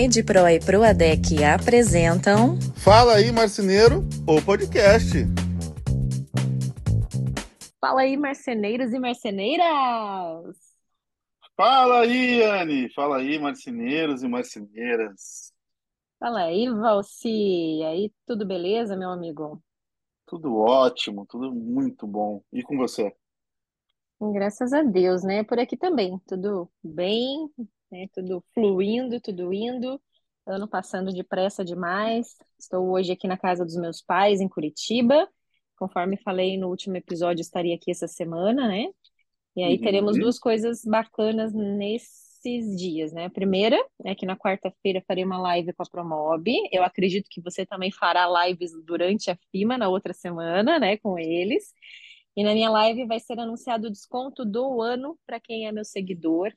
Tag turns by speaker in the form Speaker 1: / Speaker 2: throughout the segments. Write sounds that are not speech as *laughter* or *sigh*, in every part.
Speaker 1: Rede Pro e Proadec apresentam.
Speaker 2: Fala aí, marceneiro, o podcast.
Speaker 3: Fala aí, marceneiros e marceneiras!
Speaker 2: Fala aí, Anne! Fala aí, marceneiros e marceneiras.
Speaker 3: Fala aí, Valci! E aí, tudo beleza, meu amigo?
Speaker 2: Tudo ótimo, tudo muito bom. E com você?
Speaker 3: Graças a Deus, né? Por aqui também, tudo bem, né? Tudo fluindo, tudo indo. Ano passando depressa demais. Estou hoje aqui na casa dos meus pais, em Curitiba. Conforme falei no último episódio, estaria aqui essa semana, né? E aí teremos
Speaker 2: Uhum.
Speaker 3: duas coisas bacanas nesses dias, né? A primeira é que na quarta-feira farei uma live com a Promob. Eu acredito que você também fará lives durante a FIMA na outra semana, né? Com eles. E na minha live vai ser anunciado o desconto do ano para quem é meu seguidor.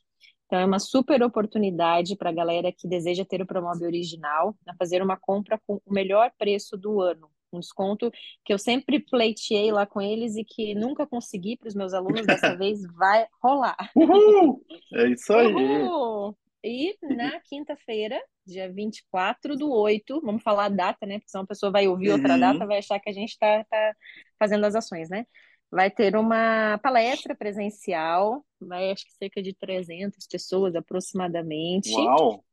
Speaker 3: Então é uma super oportunidade para a galera que deseja ter o Promob original a fazer uma compra com o melhor preço do ano. Um desconto que eu sempre pleiteei lá com eles e que nunca consegui para os meus alunos, dessa *laughs* vez vai rolar.
Speaker 2: Uhul! É isso aí.
Speaker 3: Uhul! E na quinta-feira, dia 24 do 8, vamos falar a data, né? Porque senão a pessoa vai ouvir outra
Speaker 2: Uhum.
Speaker 3: data, vai achar que a gente está tá fazendo as ações, né? Vai ter uma palestra presencial, vai acho que cerca de 300 pessoas aproximadamente,
Speaker 2: Uau!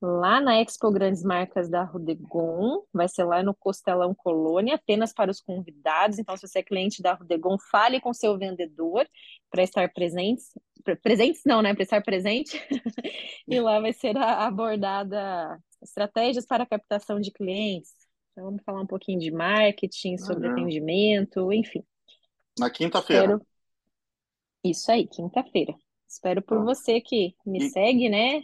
Speaker 3: lá na Expo Grandes Marcas da Rudegon, vai ser lá no Costelão Colônia, apenas para os convidados. Então, se você é cliente da Rudegon, fale com seu vendedor para estar presentes. Pre- Presentes não, né? Para estar presente. *laughs* E lá vai ser abordada estratégias para captação de clientes. Então, vamos falar um pouquinho de marketing, sobre
Speaker 2: Uhum.
Speaker 3: atendimento, enfim.
Speaker 2: Na quinta-feira.
Speaker 3: Isso aí, quinta-feira. Espero por
Speaker 2: Tá.
Speaker 3: você que me
Speaker 2: E-
Speaker 3: segue, né?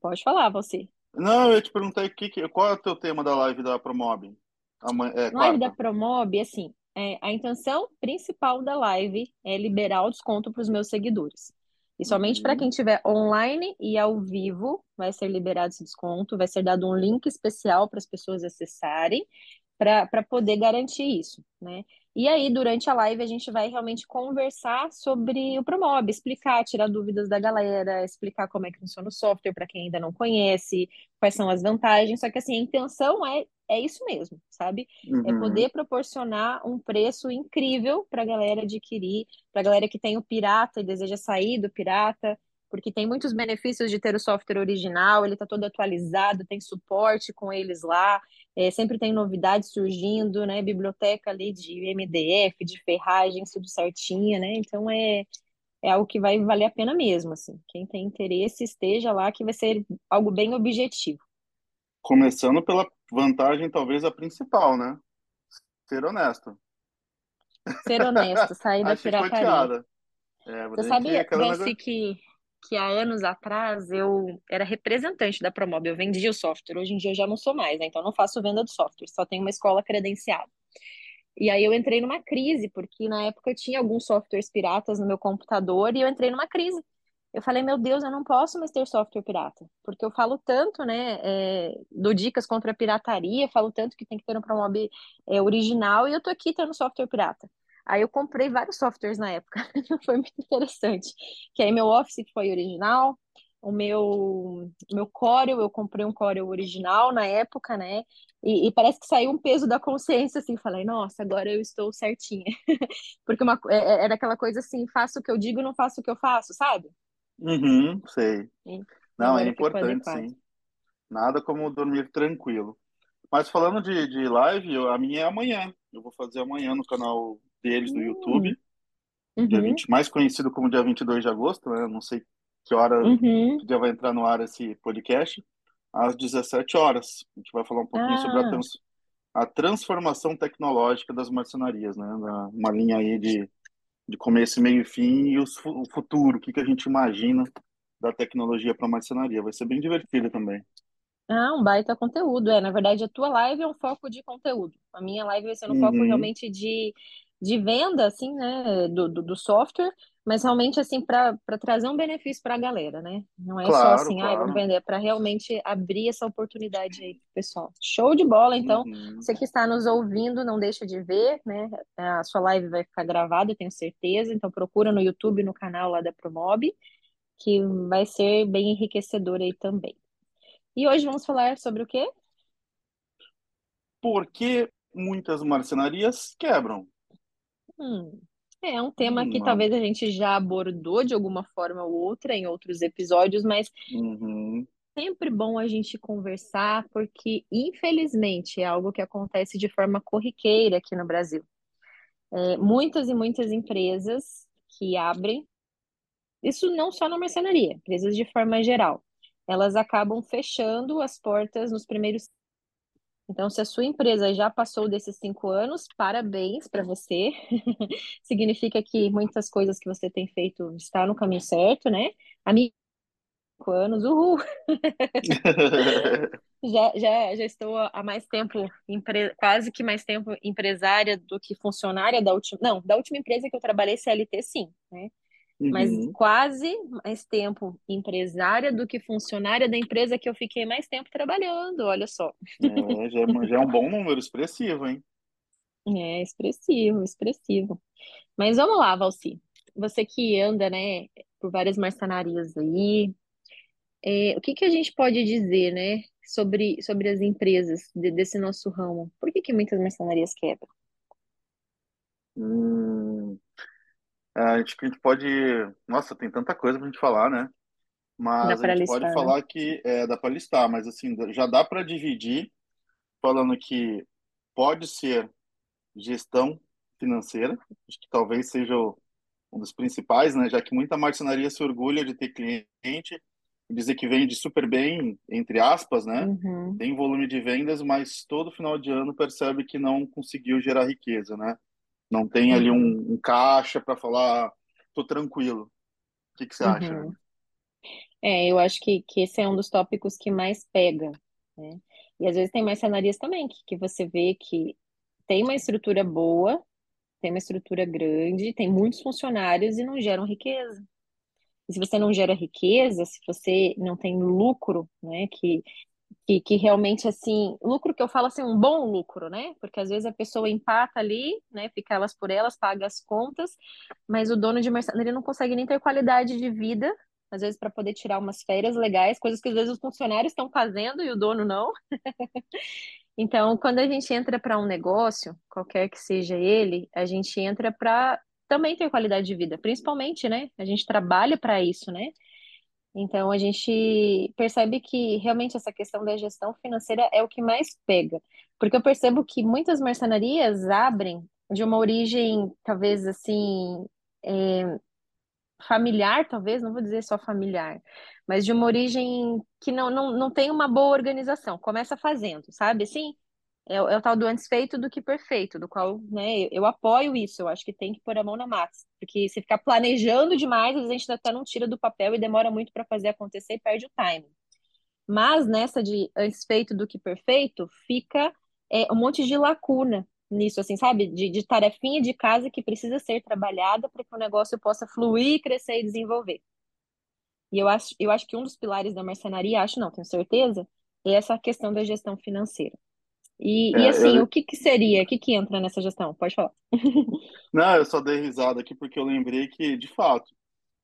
Speaker 3: Pode falar, você.
Speaker 2: Não, eu te perguntar que, qual é o teu tema da live da Promob? Amanhã, é,
Speaker 3: Live da. Promob, assim, é, a intenção principal da live é liberar o desconto para os meus seguidores. E somente para
Speaker 2: Uhum.
Speaker 3: quem estiver online e ao vivo vai ser liberado esse desconto, vai ser dado um link especial para as pessoas acessarem para poder garantir isso, né? E aí, durante a live, a gente vai realmente conversar sobre o Promob, explicar, tirar dúvidas da galera, explicar como é que funciona o software para quem ainda não conhece, quais são as vantagens. Só que assim, a intenção é, é isso mesmo, sabe? é
Speaker 2: Uhum.
Speaker 3: poder proporcionar um preço incrível para a galera adquirir, para a galera que tem o pirata e deseja sair do pirata, porque tem muitos benefícios de ter o software original, ele está todo atualizado, tem suporte com eles lá, é, sempre tem novidades surgindo, né? Biblioteca ali de MDF, de ferragens, tudo certinha, né? Então é, é algo que vai valer a pena mesmo, assim. Quem tem interesse, esteja lá, que vai ser algo bem objetivo.
Speaker 2: Começando pela vantagem, talvez a principal, né? Ser honesto.
Speaker 3: Ser honesto, sair *laughs* da pirataria.
Speaker 2: É,
Speaker 3: Você sabia, Valci,
Speaker 2: nego-
Speaker 3: que, que há anos atrás eu era representante da Promob, eu vendia o software. Hoje em dia eu já não sou mais, né? Então não faço venda de software, só tenho uma escola credenciada. E aí eu entrei numa crise, porque na época eu tinha alguns softwares piratas no meu computador e eu entrei numa crise. Eu falei, meu Deus, eu não posso mais ter software pirata, porque eu falo tanto, né, é, dou dicas contra a pirataria, falo tanto que tem que ter um Promob é, original e eu tô aqui tendo software pirata. Aí eu comprei vários softwares na época, *laughs* foi muito interessante. Que aí meu Office foi original, o meu, meu Corel, eu comprei um Corel original na época, né? E, e parece que saiu um peso da consciência, assim, falei, nossa, agora eu estou certinha. *laughs* Porque uma, é, é- era aquela coisa assim, faço o que eu digo, não faço o que eu faço, sabe?
Speaker 2: Uhum, sei.
Speaker 3: E
Speaker 2: Não, é importante, sim. Nada como dormir tranquilo. Mas falando de, de live, eu- a minha é amanhã. Eu vou fazer amanhã no canal deles no
Speaker 3: Hum,
Speaker 2: YouTube, dia
Speaker 3: uhum,
Speaker 2: 20, mais conhecido como dia 22 de agosto, né? Não sei que hora,
Speaker 3: uhum.
Speaker 2: que dia vai entrar no ar esse podcast, às 17 horas. A gente vai falar um pouquinho sobre a,
Speaker 3: Ah,
Speaker 2: trans, a transformação tecnológica das marcenarias, né? Uma linha aí de, de começo, meio e fim e os o futuro, o que que a gente imagina da tecnologia para a marcenaria. Vai ser bem divertido também.
Speaker 3: ah, um baita conteúdo. É, na verdade, a tua live é um foco de conteúdo. A minha live vai ser um foco
Speaker 2: Uhum,
Speaker 3: realmente de, de venda, assim, né, do, do, do software, mas realmente, assim, para trazer um benefício para a galera, né? Não é só
Speaker 2: claro,
Speaker 3: assim, ah, vamos
Speaker 2: claro.
Speaker 3: vender, é para realmente abrir essa oportunidade aí pro pessoal. Show de bola, então.
Speaker 2: Uhum.
Speaker 3: Você que está nos ouvindo, não deixa de ver, né? A sua live vai ficar gravada, eu tenho certeza. Então procura no YouTube, no canal lá da Promob, que vai ser bem enriquecedor aí também. E hoje vamos falar sobre o quê?
Speaker 2: Por que muitas marcenarias quebram?
Speaker 3: Hum, é um tema que
Speaker 2: uma-
Speaker 3: talvez a gente já abordou de alguma forma ou outra em outros episódios, mas
Speaker 2: Uhum.
Speaker 3: sempre bom a gente conversar, porque infelizmente é algo que acontece de forma corriqueira aqui no Brasil. É, muitas e muitas empresas que abrem, isso não só na marcenaria, empresas de forma geral, elas acabam fechando as portas nos primeiros. Então, se a sua empresa já passou desses cinco anos, parabéns para você. *laughs* Significa que muitas coisas que você tem feito está no caminho certo, né? A minha cinco anos, uhul! *laughs* *laughs* Já, já, já estou há mais tempo, empre... quase que mais tempo empresária do que funcionária da última. Não, da última empresa que eu trabalhei, CLT, sim, né? Mas
Speaker 2: Uhum.
Speaker 3: quase mais tempo empresária do que funcionária da empresa que eu fiquei mais tempo trabalhando, olha só.
Speaker 2: É, já, é, já é um bom número expressivo, hein?
Speaker 3: É expressivo, expressivo. Mas vamos lá, Valci. Você que anda, né, por várias marcenarias aí, é, o que que a gente pode dizer, né, sobre, sobre as empresas de- desse nosso ramo? Por que que muitas marcenarias quebram?
Speaker 2: Hum, a gente, a gente pode. Nossa, tem tanta coisa pra gente falar, né? Mas a gente pode
Speaker 3: listar, né?
Speaker 2: falar que é, dá para listar, mas assim, já dá para dividir, falando que pode ser gestão financeira, acho que talvez seja um dos principais, né? Já que muita marcenaria se orgulha de ter cliente, dizer que vende super bem, entre aspas, né?
Speaker 3: Uhum,
Speaker 2: Tem volume de vendas, mas todo final de ano percebe que não conseguiu gerar riqueza, né? Não tem ali
Speaker 3: uhum,
Speaker 2: um, um caixa para falar, tô tranquilo. O que que você acha,
Speaker 3: uhum. É, eu acho que, que esse é um dos tópicos que mais pega, né? E às vezes tem marcenarias também que, que você vê que tem uma estrutura boa, tem uma estrutura grande, tem muitos funcionários e não geram riqueza. E se você não gera riqueza, se você não tem lucro, né, que, que, que realmente, assim, lucro que eu falo assim, um bom lucro, né, porque às vezes a pessoa empata ali, né, fica elas por elas, paga as contas, mas o dono de marcenaria não consegue nem ter qualidade de vida, às vezes para poder tirar umas férias legais, coisas que às vezes os funcionários estão fazendo e o dono não. *laughs* Então, quando a gente entra para um negócio, qualquer que seja ele, a gente entra para também ter qualidade de vida, principalmente, né? A gente trabalha para isso, né? Então, a gente percebe que realmente essa questão da gestão financeira é o que mais pega. Porque eu percebo que muitas marcenarias abrem de uma origem, talvez assim, é, familiar, talvez, não vou dizer só familiar, mas de uma origem que não, não, não tem uma boa organização. Começa fazendo, sabe? Assim, é, é o tal do antes feito do que perfeito, do qual, né, eu, apoio isso, eu acho que tem que pôr a mão na massa, porque se ficar planejando demais, às vezes a gente até não tira do papel e demora muito para fazer acontecer e perde o time. Mas nessa de antes feito do que perfeito, fica é, um monte de lacuna nisso, assim, sabe? De, de tarefinha de casa que precisa ser trabalhada para que o negócio possa fluir, crescer e desenvolver. E eu acho, eu acho que um dos pilares da marcenaria, acho não, tenho certeza, é essa questão da gestão financeira. E, e
Speaker 2: É,
Speaker 3: assim, o
Speaker 2: eu,
Speaker 3: que que seria? O que que entra nessa gestão? Pode falar. *laughs*
Speaker 2: não, eu só dei risada aqui porque eu lembrei que, de fato,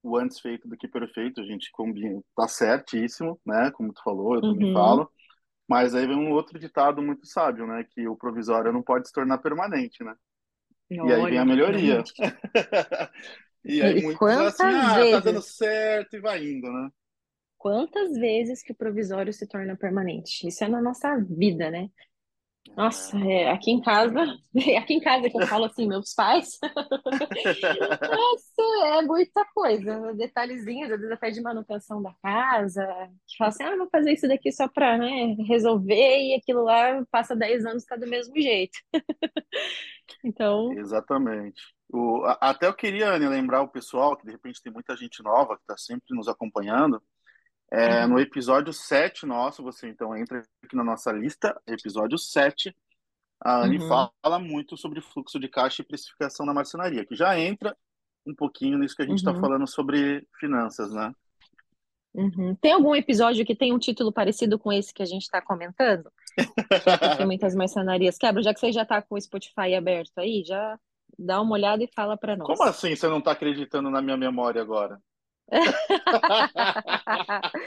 Speaker 2: o antes feito do que perfeito, a gente combina, tá certíssimo, né? Como tu falou, eu também
Speaker 3: Uhum.
Speaker 2: falo. Mas aí vem um outro ditado muito sábio, né? Que o provisório não pode se tornar permanente, né? E aí vem a
Speaker 3: Olha,
Speaker 2: melhoria. E *laughs*
Speaker 3: E,
Speaker 2: aí
Speaker 3: e
Speaker 2: muitos assim,
Speaker 3: quantas
Speaker 2: ah, tá dando
Speaker 3: vezes,
Speaker 2: certo e vai indo, né?
Speaker 3: quantas vezes que o provisório se torna permanente? Isso é na nossa vida, né? Nossa, é, aqui em casa, *laughs* aqui em casa que eu falo assim, meus pais, *laughs* nossa, é muita coisa, detalhezinhos, às vezes até de manutenção da casa, que fala assim, ah, vou fazer isso daqui só para, né, resolver, e aquilo lá passa 10 anos, tá do mesmo jeito. *laughs* Então,
Speaker 2: Exatamente. O, até eu queria, Anne, lembrar o pessoal, que de repente tem muita gente nova que está sempre nos acompanhando. É, no episódio 7 nosso, você então entra aqui na nossa lista, episódio 7, a Anne
Speaker 3: uhum,
Speaker 2: fala muito sobre fluxo de caixa e precificação na marcenaria, que já entra um pouquinho nisso que a gente está
Speaker 3: uhum,
Speaker 2: falando sobre finanças, né?
Speaker 3: uhum. Tem algum episódio que tem um título parecido com esse que a gente está comentando? Porque *laughs* muitas marcenarias quebram, já que você já está com o Spotify aberto aí, já dá uma olhada e fala para
Speaker 2: Como
Speaker 3: nós.
Speaker 2: assim você não está acreditando na minha memória agora? *laughs*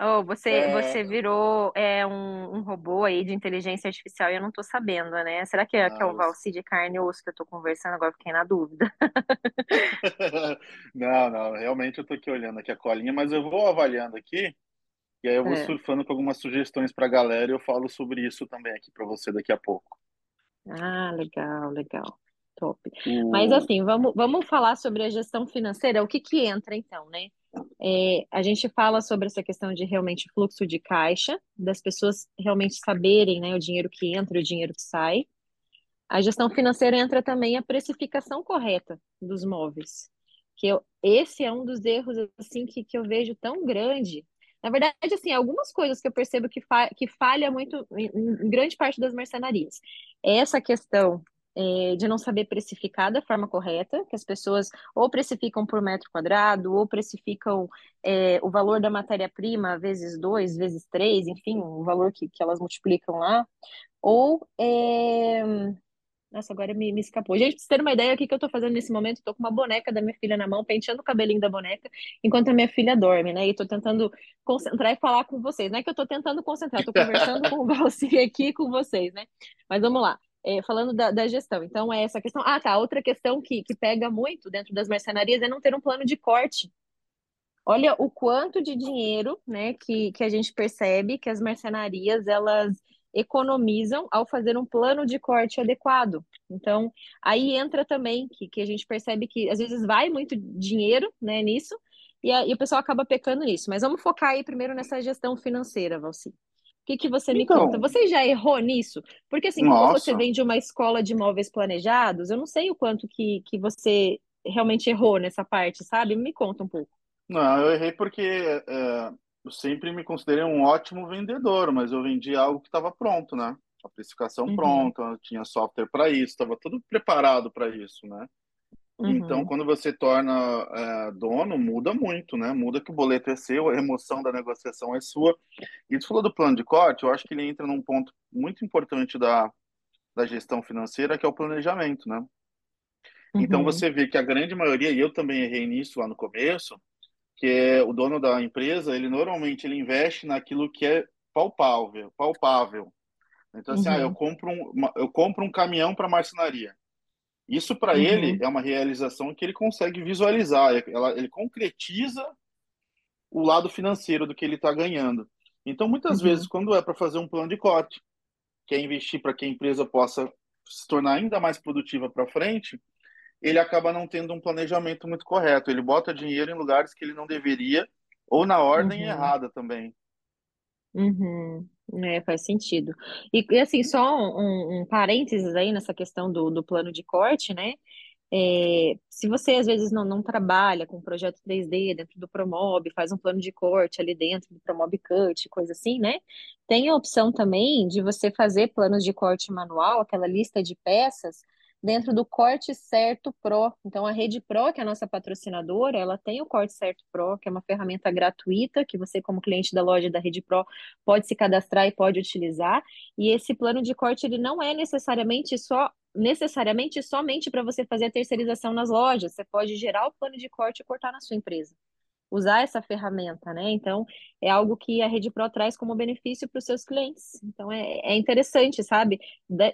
Speaker 3: Oh, você,
Speaker 2: É,
Speaker 3: você virou é, um, um robô aí de inteligência artificial e eu não tô sabendo, né? Será que é, que é o Valci de carne e osso que eu tô conversando? Agora fiquei na dúvida. *laughs*
Speaker 2: não, não, realmente eu tô aqui olhando aqui a colinha, mas eu vou avaliando aqui e aí eu vou
Speaker 3: É.
Speaker 2: surfando com algumas sugestões para a galera e eu falo sobre isso também aqui para você daqui a pouco.
Speaker 3: Ah, legal, legal. Top. Mas
Speaker 2: O...
Speaker 3: assim, vamos, vamos falar sobre a gestão financeira. O que que entra então, né? É, a gente fala sobre essa questão de realmente fluxo de caixa, das pessoas realmente saberem, né, o dinheiro que entra, o dinheiro que sai. A gestão financeira entra também a precificação correta dos móveis, que eu, esse é um dos erros assim que, que eu vejo tão grande. Na verdade, assim, algumas coisas que eu percebo que, fa que falha muito em, em grande parte das marcenarias. É essa questão é, de não saber precificar da forma correta, que as pessoas ou precificam por metro quadrado, ou precificam é, o valor da matéria-prima vezes dois, vezes três, enfim, o valor que, que elas multiplicam lá, ou é, nossa, agora me, me escapou. Gente, pra vocês terem uma ideia, o que que eu tô fazendo nesse momento? Eu tô com uma boneca da minha filha na mão, penteando o cabelinho da boneca, enquanto a minha filha dorme, né? E tô tentando concentrar e falar com vocês. Não é que eu tô tentando concentrar, tô *laughs* conversando com o Valci aqui com vocês, né? Mas vamos lá. É, falando da, da gestão. Então, é essa questão. Ah, tá. Outra questão que, que pega muito dentro das marcenarias é não ter um plano de corte. Olha o quanto de dinheiro, né, que, que a gente percebe que as mercenarias elas economizam ao fazer um plano de corte adequado. Então, aí entra também que, que a gente percebe que às vezes vai muito dinheiro, né, nisso, e, a, e o pessoal acaba pecando nisso. Mas vamos focar aí primeiro nessa gestão financeira, Valci. O que que você me conta?
Speaker 2: Então,
Speaker 3: Você já errou nisso? Porque assim, como você
Speaker 2: nossa,
Speaker 3: vem de uma escola de imóveis planejados, eu não sei o quanto que, que você realmente errou nessa parte, sabe? Me conta um pouco.
Speaker 2: não, eu errei porque é, eu sempre me considerei um ótimo vendedor, mas eu vendia algo que estava pronto, né? A precificação
Speaker 3: Uhum,
Speaker 2: pronta, eu tinha software para isso, estava tudo preparado para isso, né? Então,
Speaker 3: uhum,
Speaker 2: quando você torna é, dono, muda muito, né? Muda que o boleto é seu, a emoção da negociação é sua. E tu falou do plano de corte, eu acho que ele entra num ponto muito importante da, da gestão financeira, que é o planejamento, né? Então,
Speaker 3: uhum,
Speaker 2: você vê que a grande maioria, e eu também errei nisso lá no começo, que é o dono da empresa, ele normalmente ele investe naquilo que é palpável, palpável. Então, assim, ah, eu
Speaker 3: uhum,
Speaker 2: compro um, eu compro um caminhão para marcenaria. Isso para ele
Speaker 3: uhum,
Speaker 2: é uma realização que ele consegue visualizar, ela- ele concretiza o lado financeiro do que ele está ganhando. Então, muitas vezes,
Speaker 3: uhum,
Speaker 2: quando é para fazer um plano de corte, que é investir para que a empresa possa se tornar ainda mais produtiva para frente, ele acaba não tendo um planejamento muito correto. Ele bota dinheiro em lugares que ele não deveria, ou na ordem
Speaker 3: uhum,
Speaker 2: errada também.
Speaker 3: Uhum. É, faz sentido. E, e, assim, só um, um parênteses aí nessa questão do, do plano de corte, né? É, se você às vezes não, não trabalha com projeto 3D dentro do Promob, faz um plano de corte ali dentro do Promob Cut, coisa assim, né? Tem a opção também de você fazer planos de corte manual, aquela lista de peças, dentro do Corte Certo Pro. Então, a Rede Pro, que é a nossa patrocinadora, ela tem o Corte Certo Pro, que é uma ferramenta gratuita que você, como cliente da loja da Rede Pro, pode se cadastrar e pode utilizar. E esse plano de corte, ele não é necessariamente só necessariamente somente para você fazer a terceirização nas lojas. Você pode gerar o plano de corte e cortar na sua empresa. Usar essa ferramenta, né? Então, é algo que a Rede Pro traz como benefício para os seus clientes. Então, é, é interessante, sabe?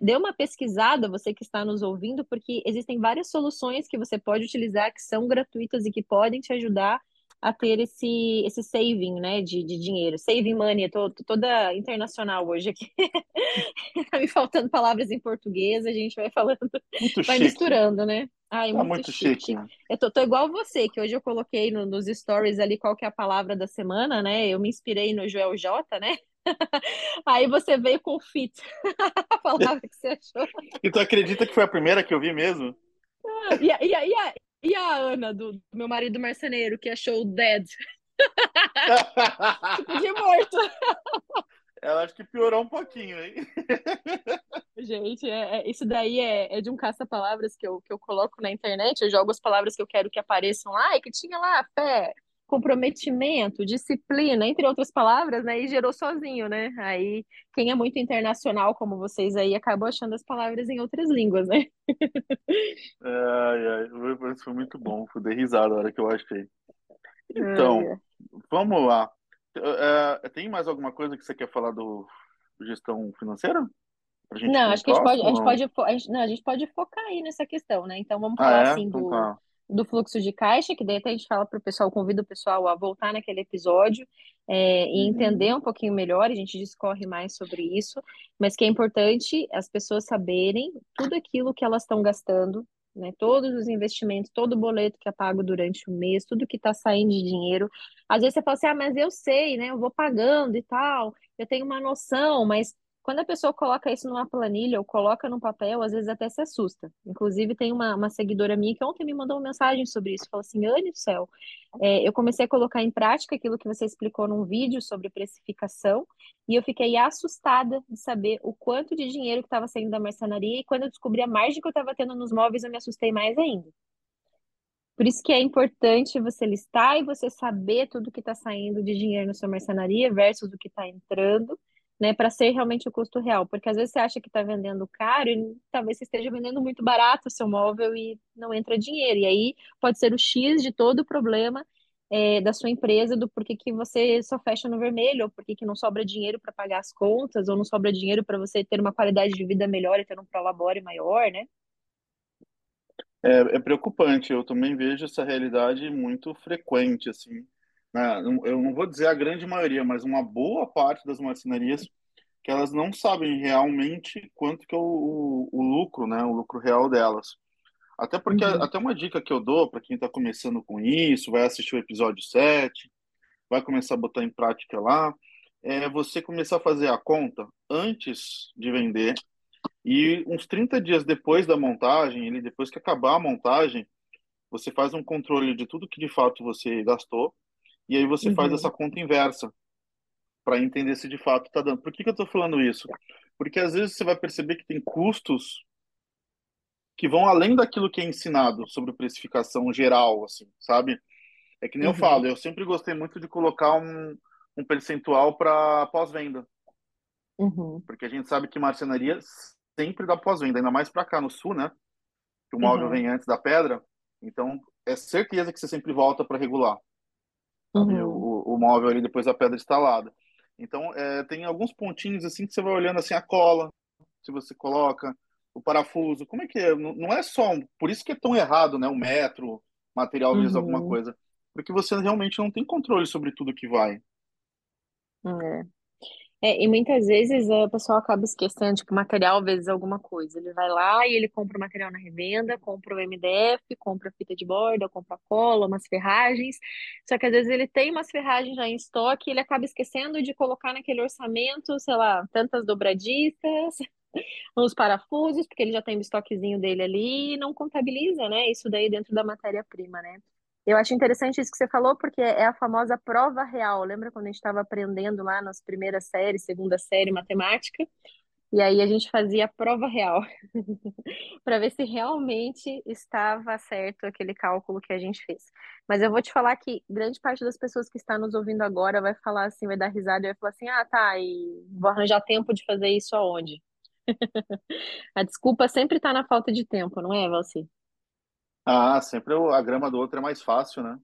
Speaker 3: Dê uma pesquisada, você que está nos ouvindo, porque existem várias soluções que você pode utilizar que são gratuitas e que podem te ajudar a ter esse, esse saving, né, de, de dinheiro. Saving money, tô, tô toda internacional hoje aqui. *laughs* *laughs* Tá me faltando palavras em português, a gente vai falando,
Speaker 2: Muito
Speaker 3: vai
Speaker 2: chique.
Speaker 3: misturando, né? Ai,
Speaker 2: Tá
Speaker 3: muito
Speaker 2: muito
Speaker 3: chique,
Speaker 2: chique.
Speaker 3: Eu tô, tô igual você, que hoje eu coloquei no- nos stories ali qual que é a palavra da semana, né? Eu me inspirei no Joel J, né? *laughs* Aí você veio com fit, *laughs* a palavra que você achou.
Speaker 2: E tu acredita que foi a primeira que eu vi mesmo?
Speaker 3: E a, e a, e a, e a Ana, do, do meu marido marceneiro, que achou dead, tipo de morto.
Speaker 2: Ela acho que piorou um pouquinho, hein?
Speaker 3: Gente, é, é- isso daí é, é de um caça-palavras que eu, que eu coloco na internet. Eu jogo as palavras que eu quero que apareçam lá, e que tinha lá fé, comprometimento, disciplina, entre outras palavras, né? E gerou sozinho, né? Aí, quem é muito internacional, como vocês aí, acabou achando as palavras em outras línguas, né?
Speaker 2: Ai, ai, foi foi muito bom. Fui dei risada na hora que eu achei.
Speaker 3: Ai,
Speaker 2: Então,
Speaker 3: é.
Speaker 2: vamos lá. É, tem mais alguma coisa que você quer falar do gestão financeira?
Speaker 3: Não, acho que a gente pode, a gente pode, a gente, não, a gente pode focar aí nessa questão, né? Então vamos
Speaker 2: Ah,
Speaker 3: falar
Speaker 2: é?
Speaker 3: assim
Speaker 2: Então
Speaker 3: do,
Speaker 2: tá.
Speaker 3: do fluxo de caixa, que daí até a gente fala para o pessoal, convida o pessoal a voltar naquele episódio é, e entender
Speaker 2: Uhum.
Speaker 3: um pouquinho melhor, a gente discorre mais sobre isso, mas que é importante as pessoas saberem tudo aquilo que elas estão gastando, né? Todos os investimentos, todo o boleto que é pago durante o mês, tudo que está saindo de dinheiro. Às vezes você fala assim, ah, mas eu sei, né? Eu vou pagando e tal, eu tenho uma noção, mas quando a pessoa coloca isso numa planilha ou coloca num papel, às vezes até se assusta. Inclusive, tem uma, uma seguidora minha que ontem me mandou uma mensagem sobre isso. Falou assim: Anne do céu, é, eu comecei a colocar em prática aquilo que você explicou num vídeo sobre precificação e eu fiquei assustada de saber o quanto de dinheiro que estava saindo da marcenaria. E quando eu descobri a margem que eu estava tendo nos móveis, eu me assustei mais ainda. Por isso que é importante você listar e você saber tudo que está saindo de dinheiro na sua marcenaria versus o que está entrando, né, para ser realmente o custo real. Porque às vezes você acha que está vendendo caro e talvez você esteja vendendo muito barato o seu móvel e não entra dinheiro. E aí pode ser o X de todo o problema é, da sua empresa, do porquê que você só fecha no vermelho, ou porquê que não sobra dinheiro para pagar as contas, ou não sobra dinheiro para você ter uma qualidade de vida melhor e ter um prolabore maior, né?
Speaker 2: É, é preocupante. Eu também vejo essa realidade muito frequente, assim. Né? Eu não vou dizer a grande maioria, mas uma boa parte das marcenarias que elas não sabem realmente quanto que é o, o, o lucro, né? O lucro real delas. Até porque,
Speaker 3: Uhum,
Speaker 2: até uma dica que eu dou para quem está começando com isso, vai assistir o episódio 7, vai começar a botar em prática lá, é você começar a fazer a conta antes de vender e uns 30 dias depois da montagem, ele depois que acabar a montagem, você faz um controle de tudo que de fato você gastou e aí você faz essa
Speaker 3: uhum,
Speaker 2: conta inversa para entender se de fato está dando. Por que que eu estou falando isso? Porque às vezes você vai perceber que tem custos que vão além daquilo que é ensinado sobre precificação geral, assim, sabe? É que nem eu
Speaker 3: uhum,
Speaker 2: falo, eu sempre gostei muito de colocar um, um percentual para pós-venda,
Speaker 3: uhum,
Speaker 2: porque a gente sabe que marcenaria sempre dá pós-venda, ainda mais para cá no sul, né? Que o móvel
Speaker 3: uhum,
Speaker 2: vem antes da pedra, então é certeza que você sempre volta para regular,
Speaker 3: uhum.
Speaker 2: o, o móvel ali depois da pedra instalada. Então, é, tem alguns pontinhos assim que você vai olhando assim a cola, se você coloca o parafuso, como é que é? Não, é só, um- por isso que é tão errado, né? O metro, material vezes alguma
Speaker 3: Uhum,
Speaker 2: coisa, porque você realmente não tem controle sobre tudo que vai.
Speaker 3: é. É, e muitas vezes é, o pessoal acaba esquecendo, tipo, material vezes alguma coisa. Ele vai lá e ele compra o material na revenda, compra o MDF, compra fita de borda, compra cola, umas ferragens. Só que às vezes ele tem umas ferragens já em estoque e ele acaba esquecendo de colocar naquele orçamento, sei lá, tantas dobradiças, *laughs* uns parafusos, porque ele já tem o estoquezinho dele ali e não contabiliza, né? Isso daí dentro da matéria-prima, né? Eu acho interessante isso que você falou, porque é a famosa prova real. Lembra quando a gente estava aprendendo lá nas primeiras séries, segunda série, matemática? E aí a gente fazia a prova real, *laughs* para ver se realmente estava certo aquele cálculo que a gente fez. Mas eu vou te falar que grande parte das pessoas que está nos ouvindo agora vai falar assim, vai dar risada e vai falar assim: ah, tá, e vou arranjar tempo de fazer isso aonde? *laughs* A desculpa sempre está na falta de tempo, não é, Valci?
Speaker 2: Ah, sempre o- a grama do outro é mais fácil, né?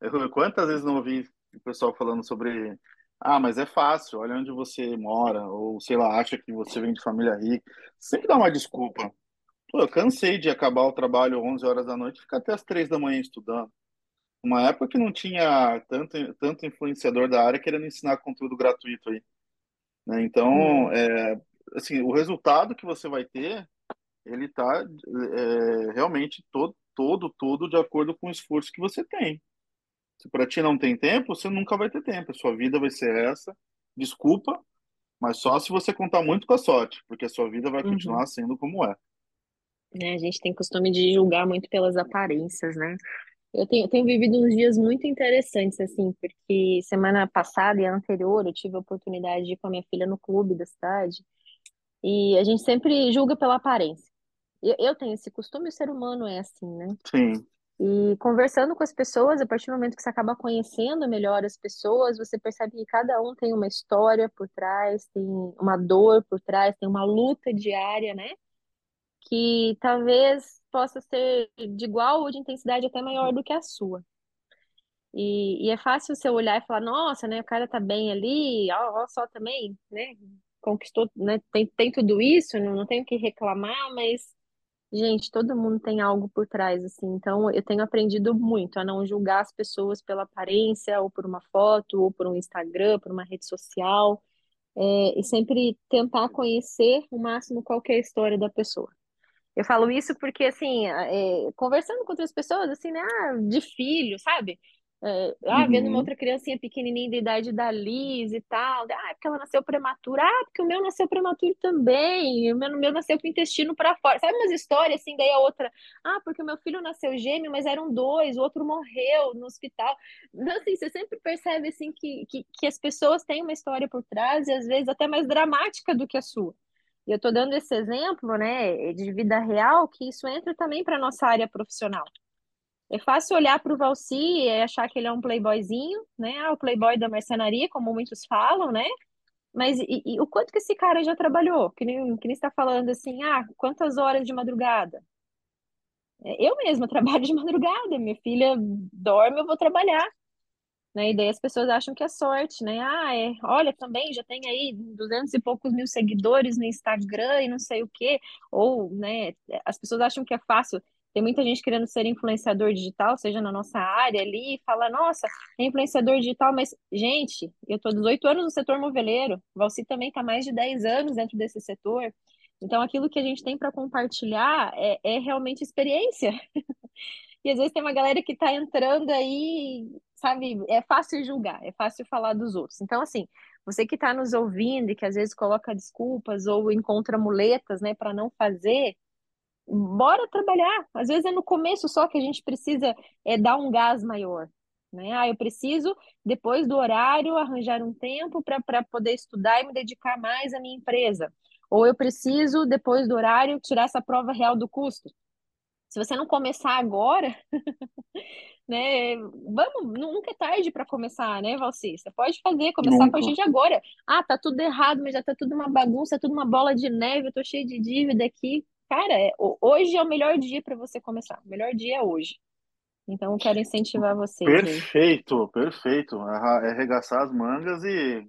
Speaker 2: Eu, quantas vezes não ouvi o pessoal falando sobre, ah, mas é fácil, olha onde você mora, ou sei lá, acha que você vem de família rica. Sempre dá uma desculpa. Pô, eu cansei de acabar o trabalho 11 horas da noite e ficar até as 3 da manhã estudando. Uma época que não tinha tanto, tanto influenciador da área querendo ensinar conteúdo gratuito aí, né? Então,
Speaker 3: É.
Speaker 2: é, assim, o resultado que você vai ter, ele tá é, realmente todo, todo, todo de acordo com o esforço que você tem. Se para ti não tem tempo, você nunca vai ter tempo. A sua vida vai ser essa. Desculpa, mas só se você contar muito com a sorte, porque a sua vida vai
Speaker 3: Uhum.
Speaker 2: continuar sendo como é.
Speaker 3: Né, a gente tem costume de julgar muito pelas aparências, né? Eu tenho, tenho vivido uns dias muito interessantes, assim, porque semana passada e anterior eu tive a oportunidade de ir com a minha filha no clube da cidade e a gente sempre julga pela aparência. Eu, eu tenho esse costume, o ser humano é assim, né?
Speaker 2: Sim.
Speaker 3: E conversando com as pessoas, a partir do momento que você acaba conhecendo melhor as pessoas, você percebe que cada um tem uma história por trás, tem uma dor por trás, tem uma luta diária, né? Que talvez possa ser de igual ou de intensidade até maior do que a sua. E, e é fácil você olhar e falar, nossa, né, o cara tá bem ali, ó, ó só também, né, conquistou, né, tem, tem tudo isso, não, não tenho o que reclamar, mas, gente, todo mundo tem algo por trás, assim, então eu tenho aprendido muito a não julgar as pessoas pela aparência, ou por uma foto, ou por um Instagram, por uma rede social, é, e sempre tentar conhecer o máximo qual que é história da pessoa. Eu falo isso porque, assim, é, conversando com outras pessoas, assim, né, ah, de filho, sabe? É, ah, vendo uma
Speaker 2: Uhum.
Speaker 3: outra criancinha pequenininha da idade da Liz e tal. Ah, é porque ela nasceu prematura. Ah, porque o meu nasceu prematuro também. O meu, o meu nasceu com o intestino para fora. Sabe umas histórias assim? Daí a outra. Ah, porque o meu filho nasceu gêmeo, mas eram dois. O outro morreu no hospital. Então, assim, você sempre percebe assim que, que, que as pessoas têm uma história por trás e às vezes até mais dramática do que a sua. E eu estou dando esse exemplo, né, de vida real, que isso entra também para nossa área profissional. É fácil olhar para o Valci e achar que ele é um playboyzinho, né? Ah, o playboy da marcenaria, como muitos falam, né? Mas e, e o quanto que esse cara já trabalhou? Que nem, que nem está falando assim, ah, quantas horas de madrugada? É, Eu mesma *laughs* trabalho de madrugada, minha filha dorme, eu vou trabalhar. Né? E daí as pessoas acham que é sorte, né? Ah, é, olha, também já tem aí duzentos e poucos mil seguidores no Instagram e não sei o quê. Ou, né, as pessoas acham que é fácil. Tem muita gente querendo ser influenciador digital, seja na nossa área ali, e fala, nossa, é influenciador digital, mas, gente, eu tô 18 anos no setor moveleiro, Valci também está mais de 10 anos dentro desse setor. Então, aquilo que a gente tem para compartilhar é, é realmente experiência. *laughs* E às vezes tem uma galera que tá entrando aí, sabe? É fácil julgar, é fácil falar dos outros. Então, assim, você que está nos ouvindo e que às vezes coloca desculpas ou encontra muletas, né, para não fazer, bora trabalhar. Às vezes é no começo só que a gente precisa é, dar um gás maior. Né? Ah, eu preciso, depois do horário, arranjar um tempo para poder estudar e me dedicar mais à minha empresa. Ou eu preciso, depois do horário, tirar essa prova real do custo. Se você não começar agora, *laughs* né? Vamos, nunca é tarde para começar, né, Valci? Você pode fazer, começar com a
Speaker 2: Nunca.
Speaker 3: gente agora. Ah, tá tudo errado, mas já tá tudo uma bagunça, tudo uma bola de neve, eu tô cheio de dívida aqui. Cara, é- ho- hoje é o melhor dia para você começar. O melhor dia é hoje. Então, eu quero incentivar vocês aí.
Speaker 2: Perfeito, perfeito. Arra- É arregaçar as mangas e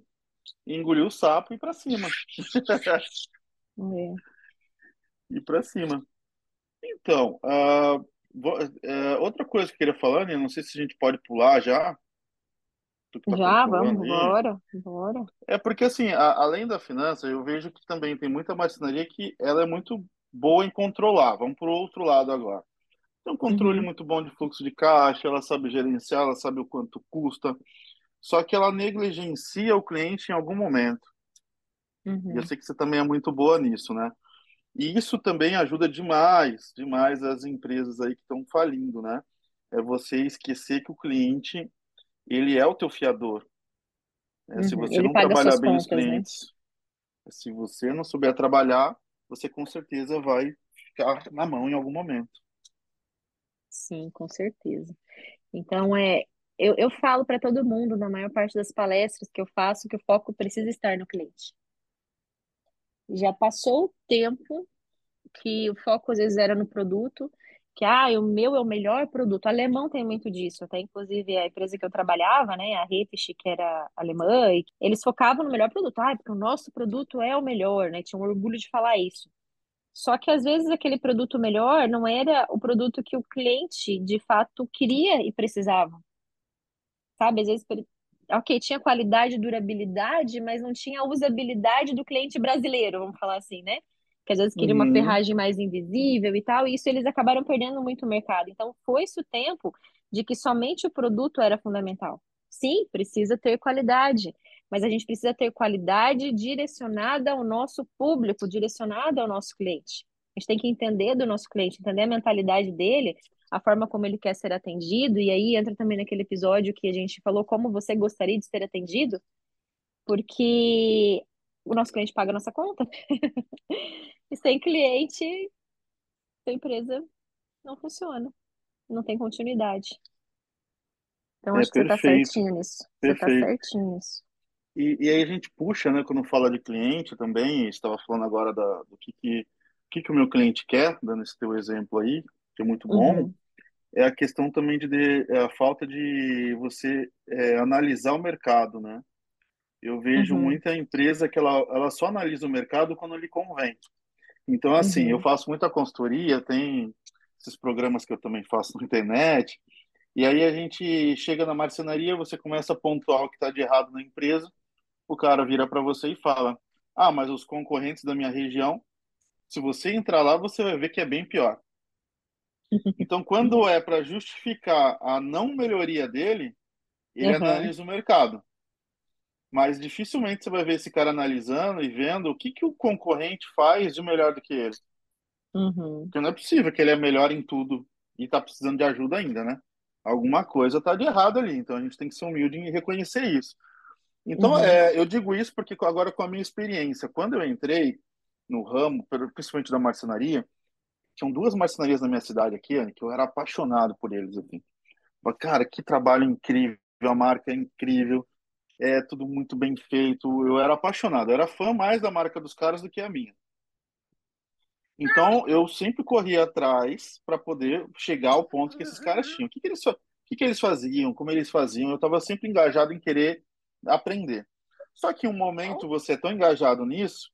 Speaker 2: engolir o sapo e ir pra cima. *laughs*
Speaker 3: É.
Speaker 2: Ir pra cima. Então, ah, vo- eh, outra coisa que eu queria falar, né? Não sei se a gente pode pular já, tá
Speaker 3: Já, vamos,
Speaker 2: aí.
Speaker 3: bora, bora.
Speaker 2: É porque, assim, a- além da finança, eu vejo que também tem muita marcenaria que ela é muito boa em controlar. Vamos para o outro lado agora. Tem um controle
Speaker 3: Uhum,
Speaker 2: muito bom de fluxo de caixa, ela sabe gerenciar, ela sabe o quanto custa, só que ela negligencia o cliente em algum momento. E eu
Speaker 3: uhum.
Speaker 2: sei que você também é muito boa nisso, né? E isso também ajuda demais, demais as empresas aí que estão falindo, né? É você esquecer que o cliente, ele é o teu fiador. né? Se
Speaker 3: Uhum.
Speaker 2: você
Speaker 3: Ele
Speaker 2: não trabalhar bem os
Speaker 3: contas, né?
Speaker 2: clientes, se você não souber trabalhar, você com certeza vai ficar na mão em algum momento.
Speaker 3: Sim, com certeza. Então, é, eu, eu falo para todo mundo, na maior parte das palestras que eu faço, que o foco precisa estar no cliente. Já passou o tempo que o foco às vezes era no produto, que ah, o meu é o melhor produto. O alemão tem muito disso, até inclusive a empresa que eu trabalhava, né, a Refisch, que era alemã, e eles focavam no melhor produto. Ah, porque o nosso produto é o melhor, né? Tinha um orgulho de falar isso. Só que às vezes aquele produto melhor não era o produto que o cliente de fato queria e precisava sabe? Às vezes, ok, tinha qualidade e durabilidade, mas não tinha a usabilidade do cliente brasileiro, vamos falar assim, né? Que às vezes queria uma
Speaker 2: Uhum.
Speaker 3: ferragem mais invisível e tal, e isso eles acabaram perdendo muito o mercado. Então, foi-se o tempo de que somente o produto era fundamental. Sim, precisa ter qualidade, mas a gente precisa ter qualidade direcionada ao nosso público, direcionada ao nosso cliente. A gente tem que entender do nosso cliente, entender a mentalidade dele a forma como ele quer ser atendido, e aí entra também naquele episódio que a gente falou como você gostaria de ser atendido, porque o nosso cliente paga a nossa conta. *laughs* E sem cliente, a empresa não funciona, não tem continuidade. Então,
Speaker 2: É
Speaker 3: acho que você está certinho nisso. Você está certinho nisso.
Speaker 2: E, e aí a gente puxa, né, quando fala de cliente também, estava falando agora da, do que, que, o que, que o meu cliente quer, dando esse teu exemplo aí, que é muito bom.
Speaker 3: Uhum,
Speaker 2: é a questão também de, de é a falta de você é, analisar o mercado, né? Eu vejo
Speaker 3: Uhum,
Speaker 2: muita empresa que ela, ela só analisa o mercado quando lhe convém. Então, assim, eu
Speaker 3: uhum,
Speaker 2: faço muita consultoria, tem esses programas que eu também faço na internet, e aí a gente chega na marcenaria, você começa a pontuar o que está de errado na empresa, o cara vira para você e fala: Ah, mas os concorrentes da minha região, se você entrar lá, você vai ver que é bem pior. *laughs* Então, quando é para justificar a não melhoria dele, ele
Speaker 3: uhum,
Speaker 2: analisa o mercado. Mas dificilmente você vai ver esse cara analisando e vendo o que que o concorrente faz de melhor do que ele.
Speaker 3: uhum,
Speaker 2: Porque não é possível que ele é melhor em tudo e está precisando de ajuda ainda, né? Alguma coisa está de errado ali. Então a gente tem que ser humilde em reconhecer isso. Então,
Speaker 3: uhum,
Speaker 2: é, eu digo isso porque agora com a minha experiência, quando eu entrei no ramo, principalmente da marcenaria, tinham duas marcenarias na minha cidade aqui, que eu era apaixonado por eles. Assim. Cara, que trabalho incrível, a marca é incrível, é tudo muito bem feito. Eu era apaixonado, eu era fã mais da marca dos caras do que a minha. Então, eu sempre corria atrás para poder chegar ao ponto que esses caras tinham. O que, que eles, o que, que eles faziam, como eles faziam. Eu estava sempre engajado em querer aprender. Só que em um momento você é tão engajado nisso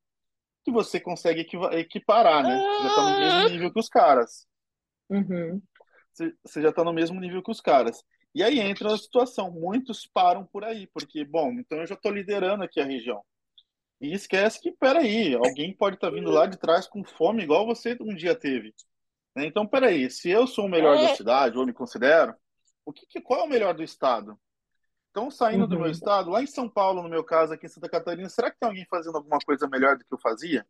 Speaker 2: que você consegue equiparar, né? Você já está no mesmo nível que os caras.
Speaker 3: uhum,
Speaker 2: você já está no mesmo nível que os caras. E aí entra a situação. Muitos param por aí, porque, bom, então eu já estou liderando aqui a região. E esquece que, peraí, alguém pode estar vindo lá de trás com fome, igual você um dia teve. né? Então, peraí, se eu sou o melhor da cidade, ou me considero, o que, que- qual é o melhor do estado? Então, saindo do meu
Speaker 3: uhum,
Speaker 2: estado, lá em São Paulo, no meu caso, aqui em Santa Catarina, será que tem alguém fazendo alguma coisa melhor do que eu fazia?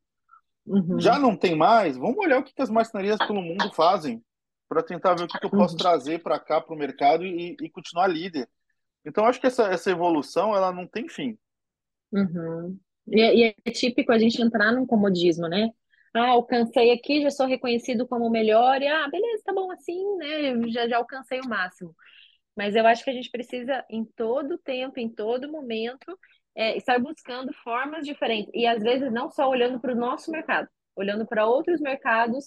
Speaker 2: Já
Speaker 3: uhum,
Speaker 2: não tem mais? Vamos olhar o que, que as marcenarias pelo mundo fazem para tentar ver o que, que eu posso
Speaker 3: uhum,
Speaker 2: trazer para cá, para o mercado e, e continuar líder. Então, acho que essa, essa evolução, ela não tem fim.
Speaker 3: uhum. E, é e é típico a gente entrar num comodismo, né? Ah, alcancei aqui, já sou reconhecido como o melhor, e ah, beleza, tá bom assim, né? Já, já alcancei o máximo. Mas eu acho que a gente precisa, em todo tempo, em todo momento, é, estar buscando formas diferentes. E às vezes não só olhando para o nosso mercado, olhando para outros mercados,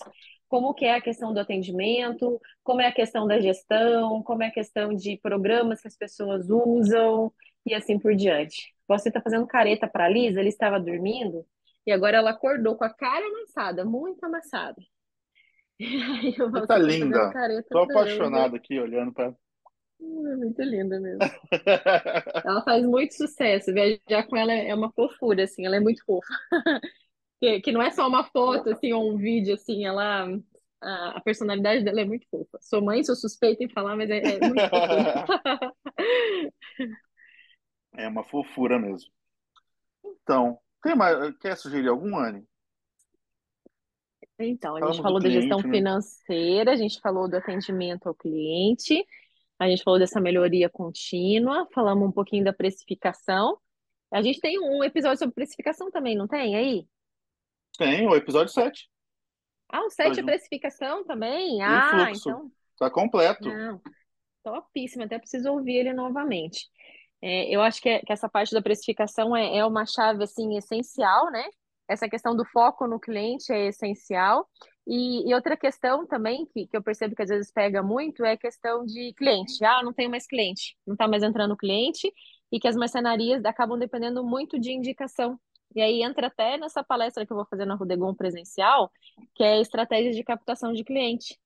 Speaker 3: como que é a questão do atendimento, como é a questão da gestão, como é a questão de programas que as pessoas usam e assim por diante. Você está fazendo careta para a Lisa, ele estava dormindo e agora ela acordou com a cara amassada, muito amassada. *laughs*
Speaker 2: Você tá linda. Tô
Speaker 3: ela,
Speaker 2: apaixonado aqui olhando para.
Speaker 3: Hum, É muito linda mesmo. *laughs* Ela faz muito sucesso. Viajar com ela é uma fofura, assim, ela é muito fofa. *laughs* Que, que não é só uma foto, assim, ou um vídeo, assim, ela. A, a personalidade dela é muito fofa. Sou mãe, sou suspeita em falar, mas é, é muito fofura. *laughs*
Speaker 2: É uma fofura mesmo. Então, tem mais, quer sugerir algum, Anne?
Speaker 3: Então, a gente
Speaker 2: Falamos
Speaker 3: falou da gestão
Speaker 2: né?
Speaker 3: financeira, a gente falou do atendimento ao cliente, a gente falou dessa melhoria contínua, falamos um pouquinho da precificação. A gente tem um episódio sobre precificação também, não tem aí?
Speaker 2: Tem o episódio 7.
Speaker 3: Ah, o
Speaker 2: Tá
Speaker 3: 7 é precificação também?
Speaker 2: E
Speaker 3: Ah,
Speaker 2: fluxo.
Speaker 3: então.
Speaker 2: Tá completo.
Speaker 3: Não. Topíssimo, até preciso ouvir ele novamente. É, eu acho que, é- que essa parte da precificação é, é uma chave assim essencial, né? Essa questão do foco no cliente é essencial. E, e outra questão também que, que eu percebo que às vezes pega muito é a questão de cliente. Ah, não tenho mais cliente, não está mais entrando cliente, e que as marcenarias acabam dependendo muito de indicação. E aí entra até nessa palestra que eu vou fazer na Rodegon presencial, que é estratégias de captação de cliente.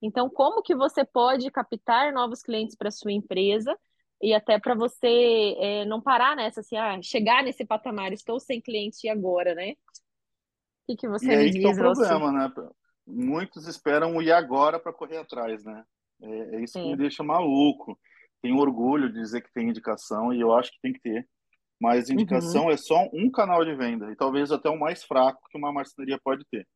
Speaker 3: Então, como que você pode captar novos clientes para sua empresa e até para você é, não parar nessa, assim, ah, chegar nesse patamar, estou sem cliente e agora, né? O que que
Speaker 2: E
Speaker 3: você me
Speaker 2: aí que tá o
Speaker 3: diz, Elcio?
Speaker 2: problema, né? Muitos esperam o e agora para correr atrás, né? É, é isso que me
Speaker 3: É.
Speaker 2: deixa maluco. Tenho orgulho de dizer que tem indicação e eu acho que tem que ter. Mas
Speaker 3: Uhum,
Speaker 2: indicação é só um canal de venda e talvez até o mais fraco que uma marcenaria pode ter.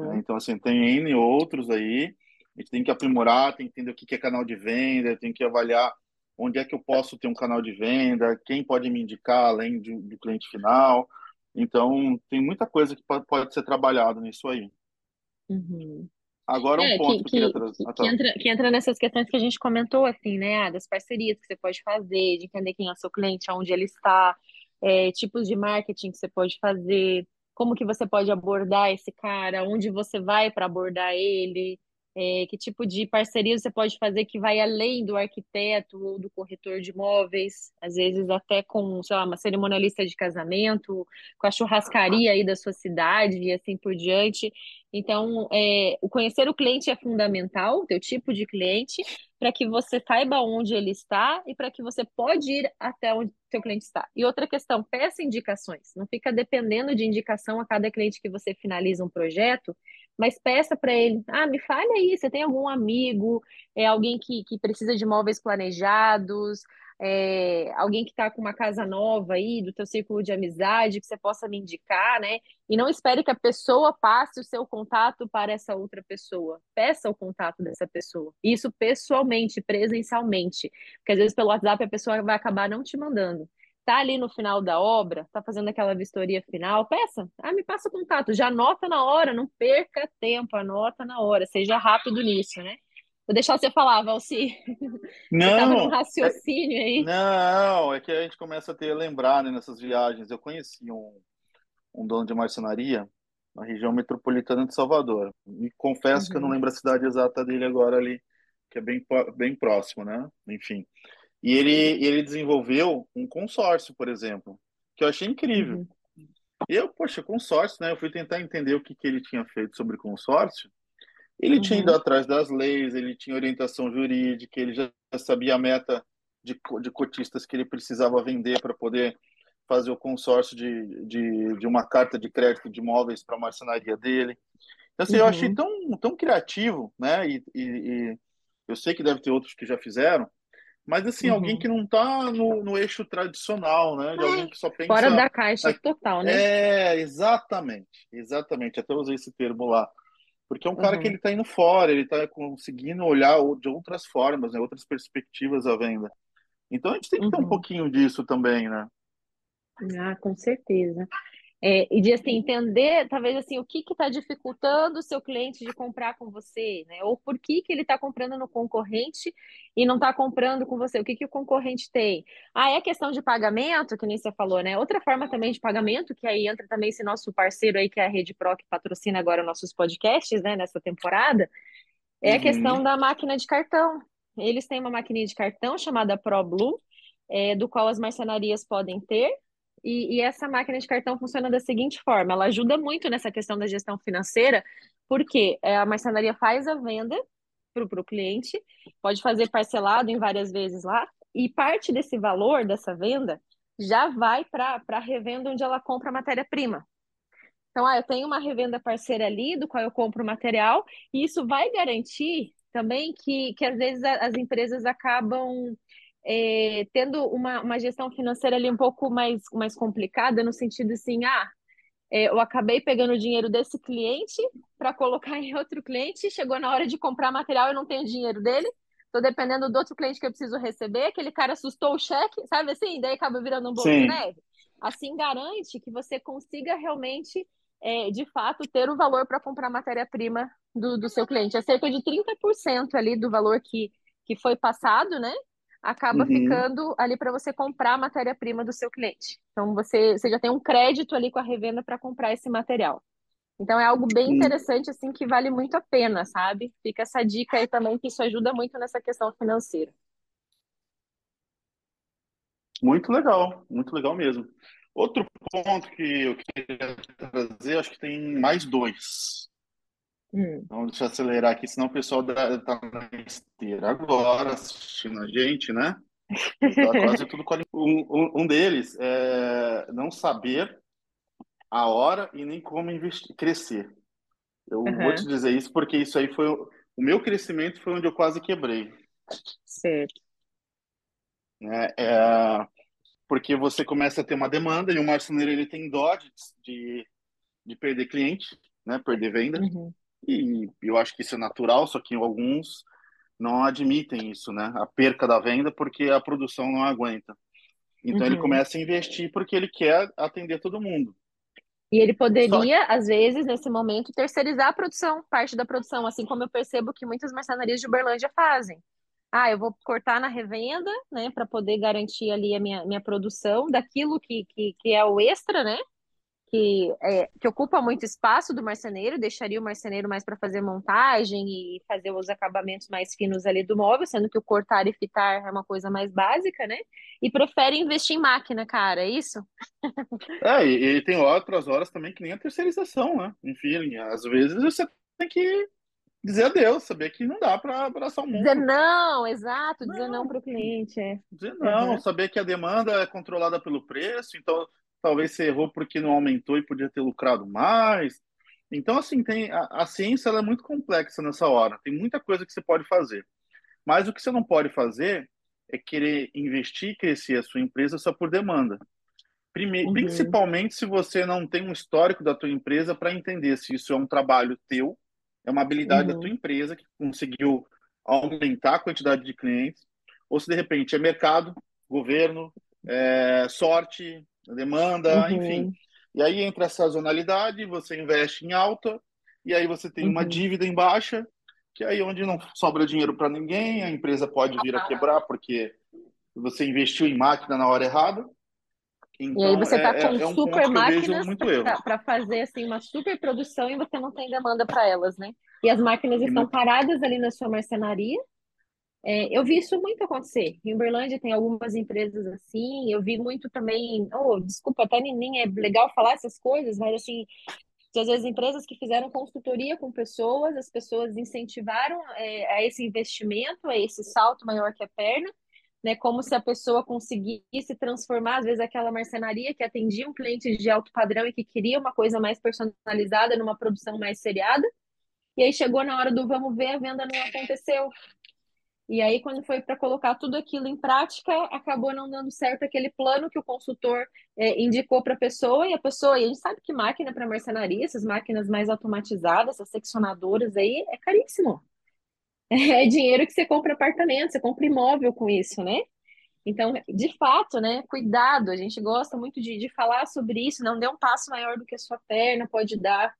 Speaker 2: né?
Speaker 3: uhum,
Speaker 2: Então, assim, tem N outros aí. A gente tem que aprimorar, tem que entender o que é canal de venda, tem que avaliar onde é que eu posso ter um canal de venda, quem pode me indicar além do, do cliente final. Então, tem muita coisa que pode, pode ser trabalhado nisso aí.
Speaker 3: uhum.
Speaker 2: Agora, um
Speaker 3: É,
Speaker 2: ponto
Speaker 3: que,
Speaker 2: que eu queria
Speaker 3: que,
Speaker 2: trazer.
Speaker 3: que
Speaker 2: Ah,
Speaker 3: que
Speaker 2: tá.
Speaker 3: entra, que entra nessas questões que a gente comentou, assim, né? Ah, das parcerias que você pode fazer, de entender quem é o seu cliente, aonde ele está, é, tipos de marketing que você pode fazer, como que você pode abordar esse cara, onde você vai para abordar ele. É, que tipo de parceria você pode fazer que vai além do arquiteto ou do corretor de imóveis, às vezes até com, sei lá, uma cerimonialista de casamento, com a churrascaria aí da sua cidade e assim por diante. Então, é, conhecer o cliente é fundamental, o teu tipo de cliente, para que você saiba onde ele está e para que você pode ir até onde o seu cliente está. E outra questão, peça indicações. Não fica dependendo de indicação a cada cliente que você finaliza um projeto, mas peça para ele, ah, me fale aí, você tem algum amigo, é alguém que, que precisa de móveis planejados, é, alguém que está com uma casa nova aí, do teu círculo de amizade, que você possa me indicar, né? E não espere que a pessoa passe o seu contato para essa outra pessoa. Peça o contato dessa pessoa. Isso pessoalmente, presencialmente. Porque às vezes pelo WhatsApp a pessoa vai acabar não te mandando tá ali no final da obra, tá fazendo aquela vistoria final, peça, ah, me passa o contato, já anota na hora, não perca tempo, anota na hora, seja rápido nisso, né? Vou deixar você falar, Valci.
Speaker 2: Não. Você
Speaker 3: raciocínio aí.
Speaker 2: Não, é que a gente começa a ter lembrar né, nessas viagens. Eu conheci um, um dono de marcenaria na região metropolitana de Salvador. E confesso uhum. que eu não uhum. lembro a cidade exata dele agora ali, que é bem, bem próximo, né? Enfim. E ele, ele desenvolveu um consórcio, por exemplo, que eu achei incrível. Uhum. Eu, poxa, consórcio, né? Eu fui tentar entender o que, que ele tinha feito sobre consórcio. Ele uhum. tinha ido atrás das leis, ele tinha orientação jurídica, ele já sabia a meta de, de cotistas que ele precisava vender para poder fazer o consórcio de, de, de, uma carta de crédito de imóveis para a marcenaria dele. Então, assim, uhum. eu achei tão, tão criativo, né? E, e, e, eu sei que deve ter outros que já fizeram, mas assim, uhum. alguém que não está no, no, eixo tradicional, né? De alguém que só pensa.
Speaker 3: Fora da caixa total, né?
Speaker 2: É, exatamente, exatamente. Até usei esse termo lá. Porque é um cara uhum. que ele está indo fora, ele está conseguindo olhar de outras formas, né? outras perspectivas à venda. Então a gente tem que ter um uhum. pouquinho disso também, né?
Speaker 3: Ah, com certeza. É, e de assim, entender, talvez assim, o que está dificultando o seu cliente de comprar com você, né? Ou por que, que ele está comprando no concorrente e não está comprando com você? O que, que o concorrente tem? Ah, é questão de pagamento, que nem você falou, né? Outra forma também de pagamento, que aí entra também esse nosso parceiro aí, que é a Rede Pro, que patrocina agora nossos podcasts, né, nessa temporada, é a questão uhum. da máquina de cartão. Eles têm uma maquininha de cartão chamada ProBlue, é, do qual as marcenarias podem ter, e, e, essa máquina de cartão funciona da seguinte forma: ela ajuda muito nessa questão da gestão financeira, porque é, a marcenaria faz a venda para o cliente, pode fazer parcelado em várias vezes lá, e parte desse valor dessa venda já vai para a revenda onde ela compra a matéria-prima. Então, ah, eu tenho uma revenda parceira ali, do qual eu compro o material, e isso vai garantir também que, que às vezes as empresas acabam é, tendo uma, uma gestão financeira ali um pouco mais, mais complicada, no sentido assim, ah, é, eu acabei pegando o dinheiro desse cliente para colocar *laughs* em outro cliente, chegou na hora de comprar material, eu não tenho dinheiro dele, estou dependendo do outro cliente que eu preciso receber, aquele cara assustou o cheque, sabe assim? Daí acaba virando um bolo Sim. de neve. Assim garante que você consiga realmente, é, de fato, ter o valor para comprar matéria-prima do, do seu cliente. É cerca de 30% ali do valor que, que foi passado, né? Acaba uhum. ficando ali para você comprar a matéria-prima do seu cliente. Então você, você já tem um crédito ali com a revenda para comprar esse material. Então é algo bem interessante assim que vale muito a pena, sabe? Fica essa dica aí também que isso ajuda muito nessa questão financeira.
Speaker 2: Muito legal, muito legal mesmo. Outro ponto que eu queria trazer, acho que tem mais dois. Hum. Então, deixa eu acelerar aqui, senão o pessoal está na esteira agora assistindo a gente, né? Tá quase tudo um, um deles é não saber a hora e nem como investir, crescer. Eu uhum. vou te dizer isso porque isso aí foi o meu crescimento foi onde eu quase quebrei.
Speaker 3: Certo.
Speaker 2: É, é, porque você começa a ter uma demanda e o marceneiro ele tem dó de, de, de perder cliente, né? Perder venda. Uhum. E eu acho que isso é natural, só que alguns não admitem isso, né? A perca da venda porque a produção não aguenta. Então uhum. ele começa a investir porque ele quer atender todo mundo.
Speaker 3: E ele poderia, que... às vezes, nesse momento, terceirizar a produção, parte da produção, assim como eu percebo que muitas marcenarias de Uberlândia fazem. Ah, eu vou cortar na revenda, né, para poder garantir ali a minha, minha produção daquilo que, que, que é o extra, né? Que, é, que ocupa muito espaço do marceneiro, deixaria o marceneiro mais para fazer montagem e fazer os acabamentos mais finos ali do móvel, sendo que o cortar e fitar é uma coisa mais básica, né? E prefere investir em máquina, cara, é isso?
Speaker 2: É, e, e tem outras horas também que nem a terceirização, né? Enfim, às vezes você tem que dizer adeus, saber que não dá para abraçar o mundo.
Speaker 3: Dizer não, exato, dizer não, não para o cliente. É.
Speaker 2: Dizer não, uhum. saber que a demanda é controlada pelo preço, então talvez você errou porque não aumentou e podia ter lucrado mais. Então, assim, tem a, a ciência é muito complexa nessa hora. Tem muita coisa que você pode fazer. Mas o que você não pode fazer é querer investir e crescer a sua empresa só por demanda. Primeiro, uhum. Principalmente se você não tem um histórico da tua empresa para entender se isso é um trabalho teu, é uma habilidade uhum. da tua empresa que conseguiu aumentar a quantidade de clientes, ou se de repente é mercado, governo, é, sorte, demanda, uhum. enfim. E aí entra a sazonalidade, você investe em alta, e aí você tem uhum. uma dívida em baixa, que é aí onde não sobra dinheiro para ninguém, a empresa pode vir a quebrar porque você investiu em máquina na hora errada.
Speaker 3: Então, e aí você está é, com é, é um super máquinas para fazer assim uma super produção e você não tem demanda para elas, né? E as máquinas estão paradas ali na sua marcenaria é, eu vi isso muito acontecer. Em Uberlândia tem algumas empresas assim, eu vi muito também. Oh, desculpa, até nem é legal falar essas coisas, mas assim, às vezes empresas que fizeram consultoria com pessoas, as pessoas incentivaram é, a esse investimento, a esse salto maior que a perna, né? Como se a pessoa conseguisse transformar, às vezes, aquela marcenaria que atendia um cliente de alto padrão e que queria uma coisa mais personalizada numa produção mais seriada. E aí chegou na hora do vamos ver, a venda não aconteceu. E aí, quando foi para colocar tudo aquilo em prática, acabou não dando certo aquele plano que o consultor é, indicou para a pessoa, e a pessoa, e a gente sabe que máquina para marcenaria, essas máquinas mais automatizadas, essas seccionadoras aí, é caríssimo. *laughs* É dinheiro que você compra apartamento, você compra imóvel com isso, né? Então, de fato, né, cuidado, a gente gosta muito de, de falar sobre isso, não dê um passo maior do que a sua perna pode dar,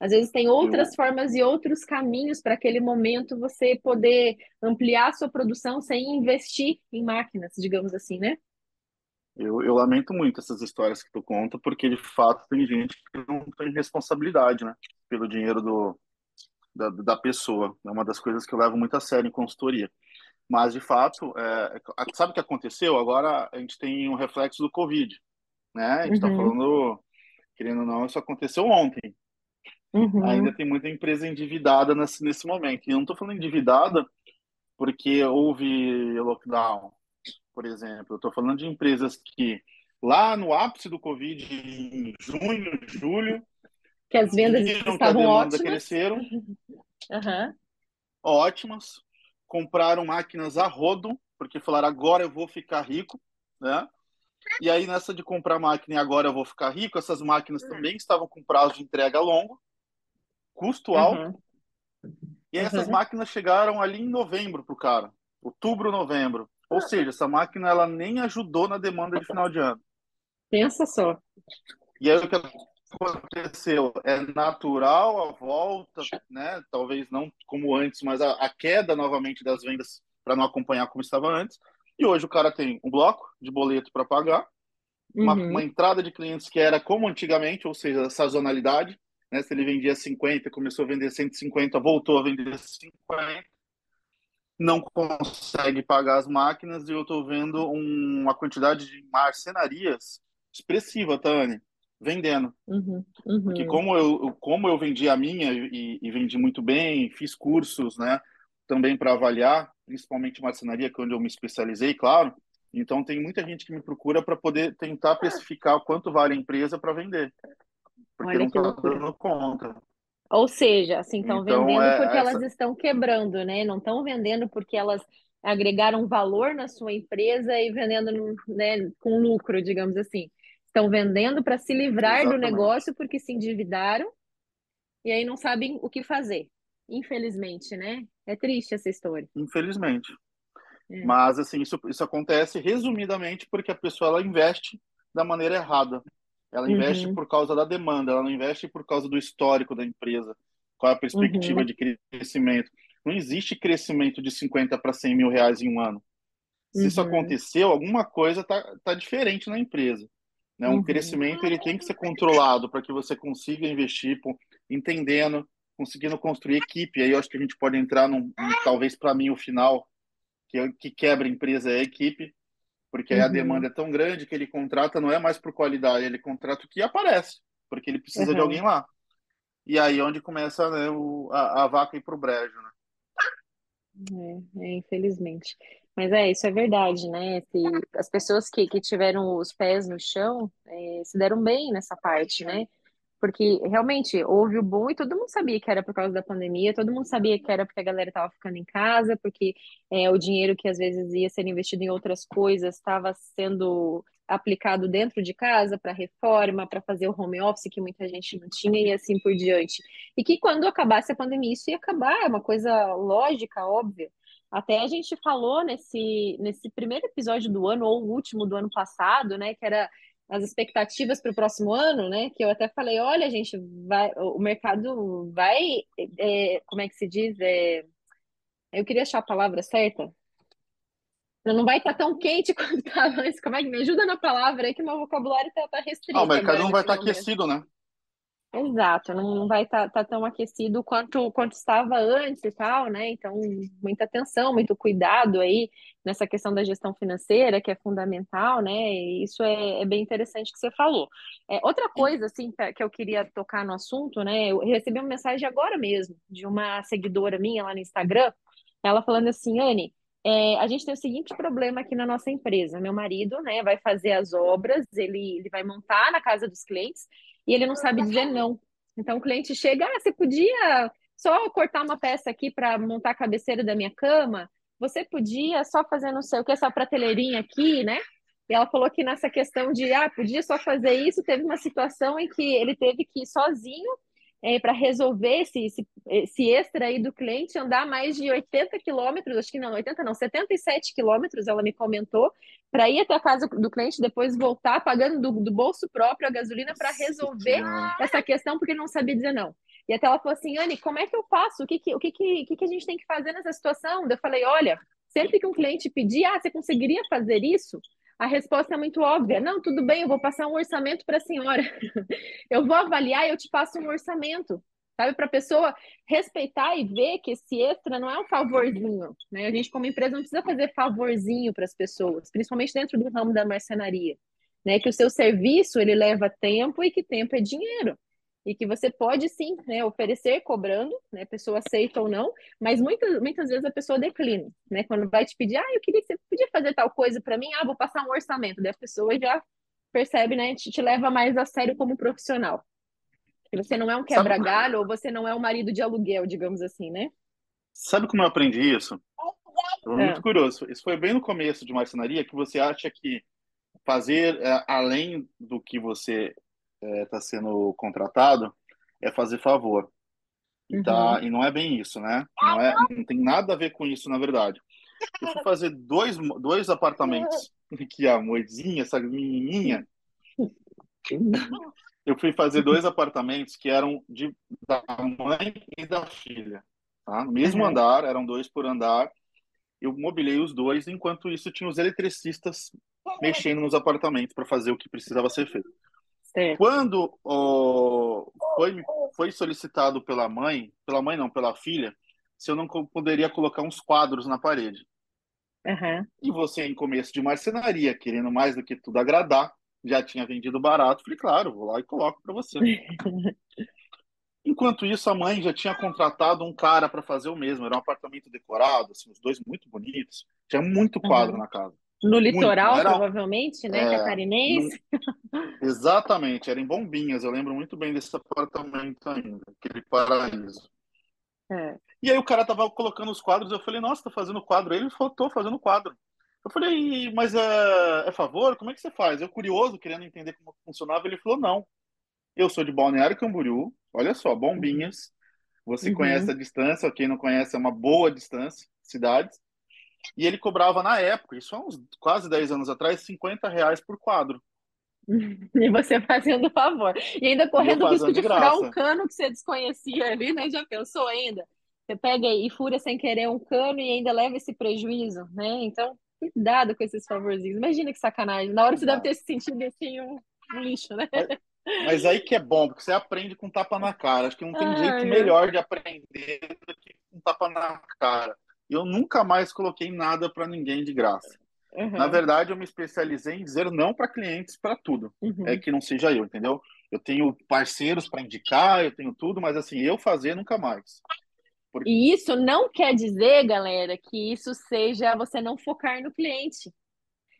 Speaker 3: às vezes tem outras formas e outros caminhos para aquele momento você poder ampliar a sua produção sem investir em máquinas, digamos assim, né?
Speaker 2: Eu, eu lamento muito essas histórias que tu conta, porque de fato tem gente que não tem responsabilidade, né? Pelo dinheiro do, da, da pessoa. É uma das coisas que eu levo muito a sério em consultoria. Mas, de fato, é, sabe o que aconteceu? Agora a gente tem um reflexo do Covid, né? A gente está uhum. falando, querendo ou não, isso aconteceu ontem. Uhum. Ainda tem muita empresa endividada nesse, nesse momento. E eu não estou falando endividada porque houve lockdown, por exemplo. Eu estou falando de empresas que lá no ápice do Covid, em junho, julho,
Speaker 3: que as vendas estavam ótimas.
Speaker 2: cresceram, *laughs*
Speaker 3: uhum.
Speaker 2: ótimas, compraram máquinas a rodo, porque falaram agora eu vou ficar rico, né? E aí nessa de comprar máquina e agora eu vou ficar rico, essas máquinas também estavam com prazo de entrega longo custo alto. Uhum. E essas uhum. máquinas chegaram ali em novembro para o cara, outubro, novembro. Ou seja, essa máquina ela nem ajudou na demanda de final de ano.
Speaker 3: Pensa só.
Speaker 2: E aí o que aconteceu? É natural a volta, né? Talvez não como antes, mas a, a queda novamente das vendas para não acompanhar como estava antes. E hoje o cara tem um bloco de boleto para pagar, uma, uhum. uma entrada de clientes que era como antigamente, ou seja, sazonalidade né? Se ele vendia 50, começou a vender 150, voltou a vender 50, não consegue pagar as máquinas e eu estou vendo um, uma quantidade de marcenarias expressiva, Tânia, vendendo.
Speaker 3: Uhum, uhum.
Speaker 2: Porque como eu, como eu vendi a minha e, e vendi muito bem, fiz cursos, né? Também para avaliar, principalmente marcenaria, que é onde eu me especializei, claro. Então tem muita gente que me procura para poder tentar precificar quanto vale a empresa para vender porque Olha não está dando conta.
Speaker 3: Ou seja, assim, estão então, vendendo é, porque essa... elas estão quebrando, né? Não estão vendendo porque elas agregaram valor na sua empresa e vendendo né, com lucro, digamos assim. Estão vendendo para se livrar Exatamente. do negócio porque se endividaram e aí não sabem o que fazer. Infelizmente, né? É triste essa história.
Speaker 2: Infelizmente. É. Mas, assim, isso, isso acontece resumidamente porque a pessoa ela investe da maneira errada. Ela investe uhum. por causa da demanda, ela não investe por causa do histórico da empresa. Qual é a perspectiva uhum. de crescimento? Não existe crescimento de 50 para 100 mil reais em um ano. Se uhum. isso aconteceu, alguma coisa está tá diferente na empresa. Né? Um uhum. crescimento ele tem que ser controlado para que você consiga investir, entendendo, conseguindo construir equipe. Aí eu acho que a gente pode entrar num, talvez para mim o final que, é que quebra a empresa é a equipe, porque aí uhum. a demanda é tão grande que ele contrata não é mais por qualidade, ele contrata o que aparece, porque ele precisa uhum. de alguém lá. E aí é onde começa né, o, a, a vaca ir para o brejo, né?
Speaker 3: É, é, infelizmente. Mas é, isso é verdade, né? Se, as pessoas que, que tiveram os pés no chão é, se deram bem nessa parte, né? Porque realmente houve o boom e todo mundo sabia que era por causa da pandemia, todo mundo sabia que era porque a galera estava ficando em casa, porque é, o dinheiro que às vezes ia ser investido em outras coisas estava sendo aplicado dentro de casa para reforma, para fazer o home office que muita gente não tinha e assim por diante. E que quando acabasse a pandemia isso ia acabar, é uma coisa lógica, óbvia. Até a gente falou nesse, nesse primeiro episódio do ano, ou último do ano passado, né, que era as expectativas para o próximo ano, né, que eu até falei, olha, gente, vai, o mercado vai, é, como é que se diz? É, eu queria achar a palavra certa, não vai estar tá tão quente *laughs* quanto estava antes. Como é que me ajuda na palavra aí que meu vocabulário está tá restrito.
Speaker 2: Ah, o mercado não vai estar tá aquecido, né?
Speaker 3: Exato, não, vai estar tá, tá tão aquecido quanto, quanto estava antes e tal, né? Então, muita atenção, muito cuidado aí nessa questão da gestão financeira, que é fundamental, né? E isso é, é bem interessante que você falou. É, outra coisa, assim, que eu queria tocar no assunto, né? Eu recebi uma mensagem agora mesmo de uma seguidora minha lá no Instagram, ela falando assim, Anne, é, a gente tem o seguinte problema aqui na nossa empresa. Meu marido, né, vai fazer as obras, ele, ele vai montar na casa dos clientes e ele não sabe dizer não. Então o cliente chega, ah, você podia só cortar uma peça aqui para montar a cabeceira da minha cama? Você podia só fazer não sei o que, essa prateleirinha aqui, né? E ela falou que nessa questão de, ah, podia só fazer isso, teve uma situação em que ele teve que ir sozinho é, para resolver esse, esse, esse, extra aí do cliente, andar mais de 80 quilômetros, acho que não, 80 não, 77 quilômetros, ela me comentou, para ir até a casa do cliente, depois voltar pagando do, do bolso próprio a gasolina para resolver essa questão, porque não sabia dizer não. E até ela falou assim, Anne, como é que eu faço? O que, que, o que, que, que, que a gente tem que fazer nessa situação? Eu falei, olha, sempre que um cliente pedir, ah, você conseguiria fazer isso? A resposta é muito óbvia. Não, tudo bem, eu vou passar um orçamento para a senhora. *laughs* eu vou avaliar e eu te passo um orçamento. Sabe, para a pessoa respeitar e ver que esse extra não é um favorzinho. Né? A gente, como empresa, não precisa fazer favorzinho para as pessoas, principalmente dentro do ramo da marcenaria. Né? Que o seu serviço ele leva tempo e que tempo é dinheiro e que você pode sim né, oferecer cobrando, né, a pessoa aceita ou não, mas muitas, muitas vezes a pessoa declina, né, quando vai te pedir, ah, eu queria que você podia fazer tal coisa para mim, ah, vou passar um orçamento, daí a pessoa já percebe, né, te, te leva mais a sério como profissional. Que você não é um quebra-galho ou você não é um marido de aluguel, digamos assim, né?
Speaker 2: Sabe como eu aprendi isso? Eu é. muito curioso. Isso foi bem no começo de marcenaria que você acha que fazer é, além do que você está é, tá sendo contratado é fazer favor. E, tá, uhum. e não é bem isso, né? Não, é, não tem nada a ver com isso, na verdade. Eu fui fazer dois, dois apartamentos *laughs* que a moedinha, essa menininha, eu fui fazer dois apartamentos que eram de, da mãe e da filha. Tá? Mesmo uhum. andar, eram dois por andar. Eu mobilei os dois, enquanto isso tinha os eletricistas mexendo nos apartamentos para fazer o que precisava ser feito. Certo. Quando oh, foi, foi solicitado pela mãe, pela mãe não, pela filha, se eu não poderia colocar uns quadros na parede.
Speaker 3: Uhum.
Speaker 2: E você, em começo de marcenaria, querendo mais do que tudo agradar, já tinha vendido barato. Falei, claro, vou lá e coloco para você. *laughs* Enquanto isso, a mãe já tinha contratado um cara para fazer o mesmo. Era um apartamento decorado, assim, os dois muito bonitos. Tinha muito quadro uhum. na casa.
Speaker 3: No litoral, era... provavelmente, né? É, Catarinense.
Speaker 2: No... *laughs* Exatamente, era em Bombinhas. Eu lembro muito bem desse apartamento ainda, aquele paraíso. É. E aí o cara tava colocando os quadros, eu falei, nossa, tá fazendo quadro. Ele falou, tô fazendo quadro. Eu falei, mas é, é favor? Como é que você faz? Eu, curioso, querendo entender como funcionava, ele falou, não. Eu sou de Balneário Camboriú, olha só, Bombinhas. Você uhum. conhece a distância, quem não conhece é uma boa distância, cidades. E ele cobrava na época, isso há uns quase 10 anos atrás, 50 reais por quadro. *laughs*
Speaker 3: E você fazendo favor. E ainda correndo o risco de, de furar um cano que você desconhecia ali, né? Já pensou ainda? Você pega e fura sem querer um cano e ainda leva esse prejuízo, né? Então, cuidado com esses favorzinhos. Imagina que sacanagem. Na hora você deve ter se sentido assim, um... no lixo, né?
Speaker 2: Mas, mas, aí que é bom, porque você aprende com tapa na cara. Acho que não tem
Speaker 3: Ai,
Speaker 2: jeito melhor de aprender do que com tapa na cara. Eu nunca mais coloquei nada para ninguém de graça.
Speaker 3: Uhum.
Speaker 2: Na verdade, eu me especializei em dizer não para clientes para tudo.
Speaker 3: Uhum.
Speaker 2: É que não seja eu, entendeu? Eu tenho parceiros para indicar, eu tenho tudo, mas assim, eu fazer nunca mais.
Speaker 3: Porque... E isso não quer dizer, galera, que isso seja você não focar no cliente.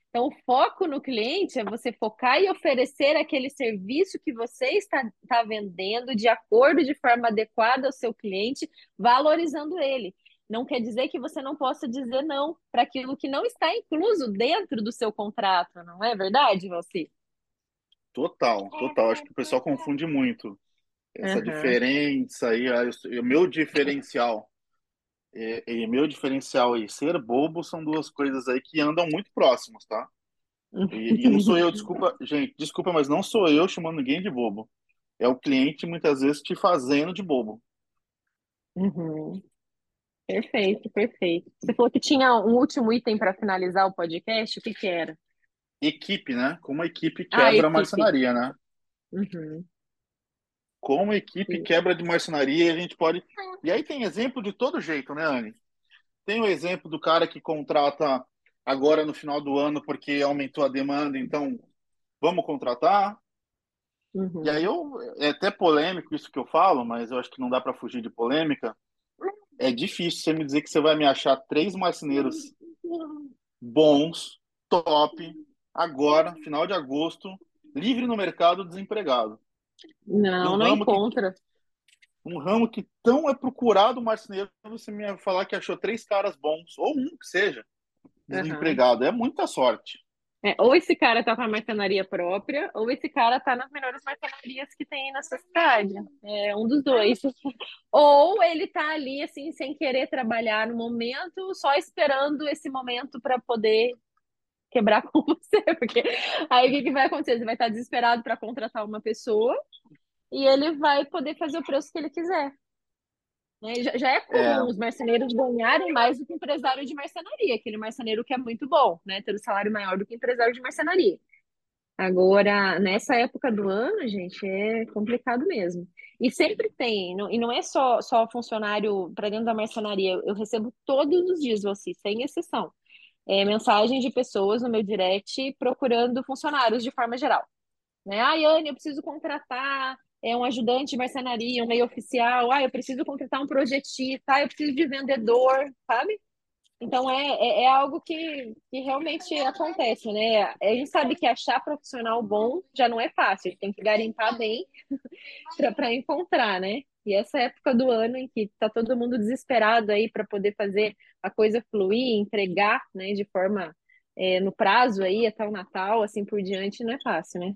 Speaker 3: Então, o foco no cliente é você focar e oferecer aquele serviço que você está, está vendendo de acordo, de forma adequada ao seu cliente, valorizando ele. Não quer dizer que você não possa dizer não para aquilo que não está incluso dentro do seu contrato, não é verdade, Valci?
Speaker 2: Total, total. Acho que o pessoal confunde muito essa uhum. diferença aí, o meu diferencial. E, e, meu diferencial e ser bobo são duas coisas aí que andam muito próximas, tá? E, e, não sou eu, *laughs* desculpa, gente, desculpa, mas não sou eu chamando ninguém de bobo. É o cliente muitas vezes te fazendo de bobo.
Speaker 3: Uhum. Perfeito, perfeito. Você falou que tinha um último item para finalizar o podcast, o que que era?
Speaker 2: Equipe, né? Como a equipe quebra ah, equipe. a marcenaria, né?
Speaker 3: Uhum.
Speaker 2: Como a equipe Sim. quebra de marcenaria e a gente pode. E aí tem exemplo de todo jeito, né, Anne? Tem o exemplo do cara que contrata agora no final do ano porque aumentou a demanda, então vamos contratar.
Speaker 3: Uhum.
Speaker 2: E aí eu é até polêmico isso que eu falo, mas eu acho que não dá para fugir de polêmica é difícil você me dizer que você vai me achar três marceneiros bons, top, agora, final de agosto, livre no mercado, desempregado.
Speaker 3: Não, um não encontra.
Speaker 2: Que, um ramo que tão é procurado marceneiro, você me falar que achou três caras bons, ou um que seja, desempregado. Uhum. É muita sorte.
Speaker 3: É, ou esse cara tá com a marcenaria própria, ou esse cara tá nas melhores marcenarias que tem na sua cidade. É um dos dois. ou ele tá ali, assim, sem querer trabalhar no momento, só esperando esse momento para poder quebrar *laughs* com você. Porque aí o que, que vai acontecer? Você vai estar desesperado para contratar uma pessoa e ele vai poder fazer o preço que ele quiser. Né? Já, já, é comum é. os marceneiros ganharem mais do que o empresário de marcenaria, aquele marceneiro que é muito bom, né? Ter um salário maior do que o empresário de marcenaria. Agora, nessa época do ano, gente, é complicado mesmo. E sempre tem, não, e não é só, só funcionário para dentro da marcenaria, eu recebo todos os dias, você, sem exceção, é, mensagens de pessoas no meu direct procurando funcionários de forma geral. Né? Ah, Yane, eu preciso contratar é um ajudante de marcenaria, um meio oficial, ah, eu preciso contratar um projetista, ah, eu preciso de vendedor, sabe? Então é, é, é, algo que, que realmente acontece, né? A gente sabe que achar profissional bom já não é fácil, tem que garimpar bem *laughs* para encontrar, né? E essa época do ano em que está todo mundo desesperado aí para poder fazer a coisa fluir, entregar, né, de forma é, no prazo aí até o Natal, assim por diante, não é fácil, né?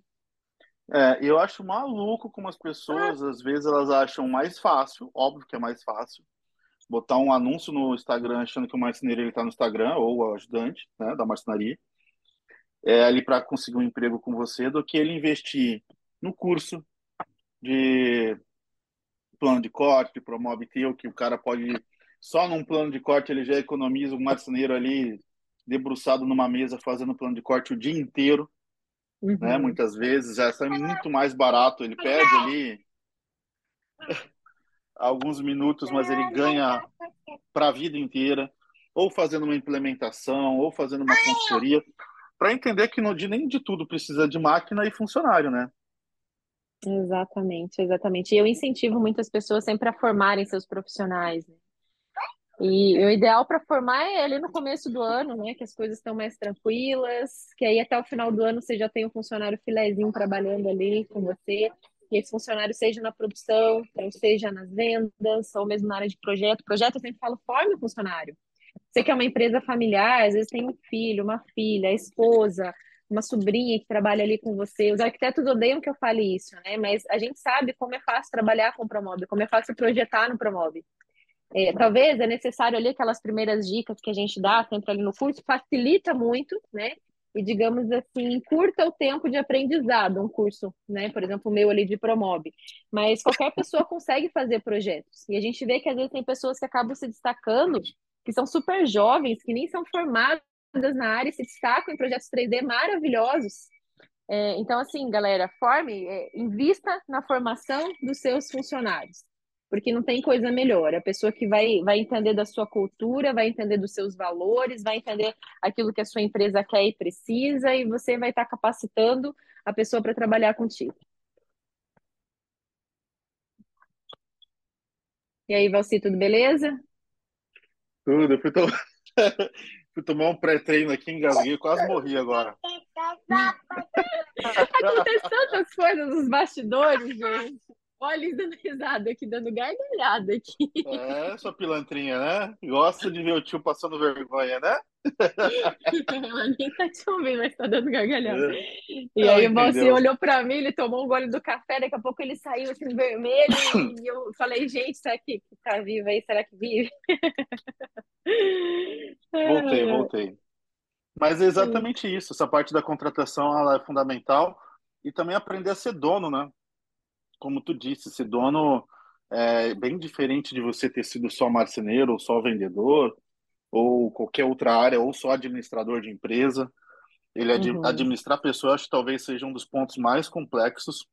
Speaker 2: É, eu acho maluco como as pessoas, às vezes, elas acham mais fácil, óbvio que é mais fácil, botar um anúncio no Instagram achando que o marceneiro ele está no Instagram, ou o ajudante né, da marcenaria, é, ali para conseguir um emprego com você, do que ele investir no curso de plano de corte, de promove teu, que o cara pode, só num plano de corte ele já economiza o marceneiro ali debruçado numa mesa fazendo plano de corte o dia inteiro? Uhum. né? Muitas vezes já sai muito mais barato. Ele perde ali *laughs* alguns minutos, mas ele ganha para a vida inteira, ou fazendo uma implementação, ou fazendo uma consultoria, para entender que no dia nem de tudo precisa de máquina e funcionário, né?
Speaker 3: Exatamente, exatamente. E eu incentivo muitas pessoas sempre a formarem seus profissionais. Né? E o ideal para formar é ali no começo do ano, né? Que as coisas estão mais tranquilas, que aí até o final do ano você já tem um funcionário filézinho trabalhando ali com você, que esse funcionário seja na produção, seja nas vendas, ou mesmo na área de projeto. Projeto eu sempre falo, forme o funcionário. Você que é uma empresa familiar, às vezes tem um filho, uma filha, esposa, uma sobrinha que trabalha ali com você. Os arquitetos odeiam que eu fale isso, né? Mas a gente sabe como é fácil trabalhar com o Promove, como é fácil projetar no Promove. É, talvez é necessário ali aquelas primeiras dicas que a gente dá sempre ali no curso, facilita muito, né? E digamos assim, encurta o tempo de aprendizado, um curso, né? Por exemplo, o meu ali de Promob. Mas qualquer pessoa consegue fazer projetos. E a gente vê que às vezes tem pessoas que acabam se destacando, que são super jovens, que nem são formadas na área, se destacam em projetos 3D maravilhosos, É, então, assim, galera, forme, é, invista na formação dos seus funcionários, porque não tem coisa melhor. A pessoa que vai, vai entender da sua cultura, vai entender dos seus valores, vai entender aquilo que a sua empresa quer e precisa, e você vai estar capacitando a pessoa para trabalhar contigo. E aí, Valci, tudo beleza?
Speaker 2: Tudo, fui, to... *laughs* fui tomar um pré-treino aqui, engasguei, quase morri agora. *laughs*
Speaker 3: Acontece tantas coisas nos bastidores, gente. Olha eles dando risada aqui, dando gargalhada aqui.
Speaker 2: É, sua pilantrinha, né? Gosta de ver o tio passando vergonha, né? *laughs*
Speaker 3: Ela nem tá te ouvindo, mas tá dando gargalhada. É. E aí o Valci olhou pra mim, ele tomou um gole do café, daqui a pouco ele saiu assim vermelho *coughs* e eu falei, gente, será que, que tá vivo aí? Será que vive? *laughs*
Speaker 2: Voltei, voltei. Mas é exatamente isso, essa parte da contratação ela é fundamental e também aprender a ser dono, né? Como tu disse, ser dono é bem diferente de você ter sido só marceneiro ou só vendedor ou qualquer outra área ou só administrador de empresa. Ele uhum. administrar pessoas acho que talvez seja um dos pontos mais complexos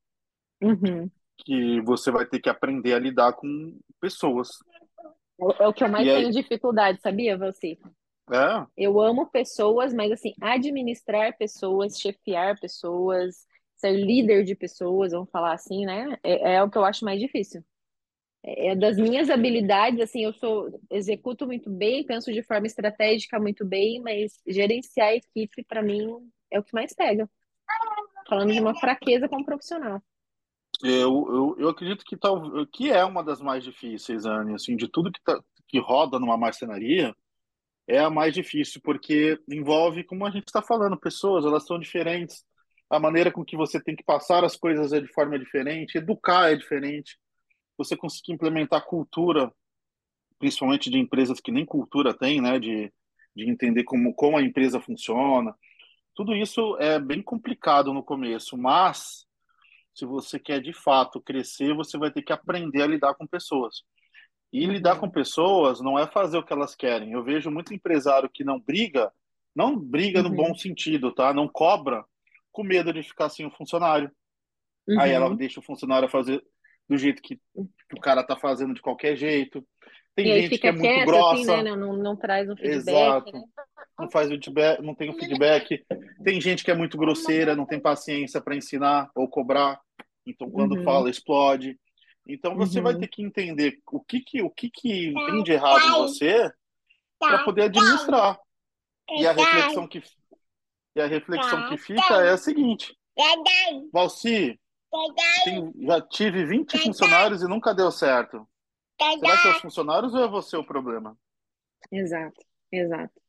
Speaker 3: uhum.
Speaker 2: que você vai ter que aprender a lidar com pessoas.
Speaker 3: É, é o que eu mais e tenho aí... dificuldade, sabia, você?
Speaker 2: É.
Speaker 3: Eu amo pessoas, mas assim, administrar pessoas, chefiar pessoas, ser líder de pessoas, vamos falar assim, né? É, é o que eu acho mais difícil. É, é das minhas habilidades, assim, eu sou executo muito bem, penso de forma estratégica muito bem, mas gerenciar a equipe para mim é o que mais pega. Falando de uma fraqueza como profissional.
Speaker 2: Eu, eu, eu acredito que tal que é uma das mais difíceis, Anne, assim, de tudo que, tá, que roda numa marcenaria, é a mais difícil, porque envolve, como a gente está falando, pessoas, elas são diferentes, a maneira com que você tem que passar as coisas é de forma diferente, educar é diferente, você conseguir implementar cultura, principalmente de empresas que nem cultura tem, né, de, de entender como, como a empresa funciona, tudo isso é bem complicado no começo, mas se você quer de fato crescer, você vai ter que aprender a lidar com pessoas. E lidar com pessoas não é fazer o que elas querem. Eu vejo muito empresário que não briga, não briga uhum. no bom sentido, tá? Não cobra com medo de ficar sem o funcionário. Uhum. Aí ela deixa o funcionário fazer do jeito que, que, o cara tá fazendo de qualquer jeito. Tem e gente que é muito assim, grossa.
Speaker 3: Assim, né? não, não, traz um feedback.
Speaker 2: Exato.
Speaker 3: Né?
Speaker 2: Não faz o feedback, não tem o feedback. Tem gente que é muito grosseira, não tem paciência para ensinar ou cobrar. Então, quando uhum. fala, explode. Então você uhum. vai ter que entender o que que o que que tem de errado em você para poder administrar. E a reflexão que e a reflexão que fica é a seguinte: Valci, tem, já tive 20 funcionários e nunca deu certo. Será que é os funcionários ou é você o problema?
Speaker 3: Exato, exato.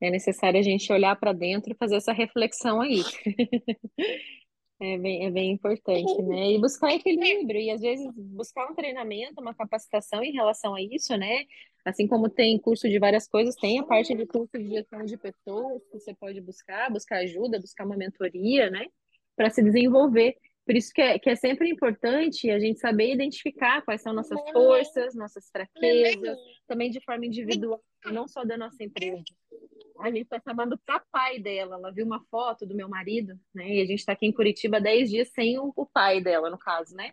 Speaker 3: É necessário a gente olhar para dentro e fazer essa reflexão aí. *laughs* É bem, é bem importante, né? E buscar equilíbrio, e às vezes buscar um treinamento, uma capacitação em relação a isso, né? Assim como tem curso de várias coisas, tem a parte de curso de gestão de pessoas que você pode buscar, buscar ajuda, buscar uma mentoria, né? Para se desenvolver. Por isso que é, que é sempre importante a gente saber identificar quais são nossas forças, nossas fraquezas, também de forma individual, não só da nossa empresa a gente está chamando papai dela. Ela viu uma foto do meu marido, né? E a gente está aqui em Curitiba 10 dias sem o, o, pai dela, no caso, né?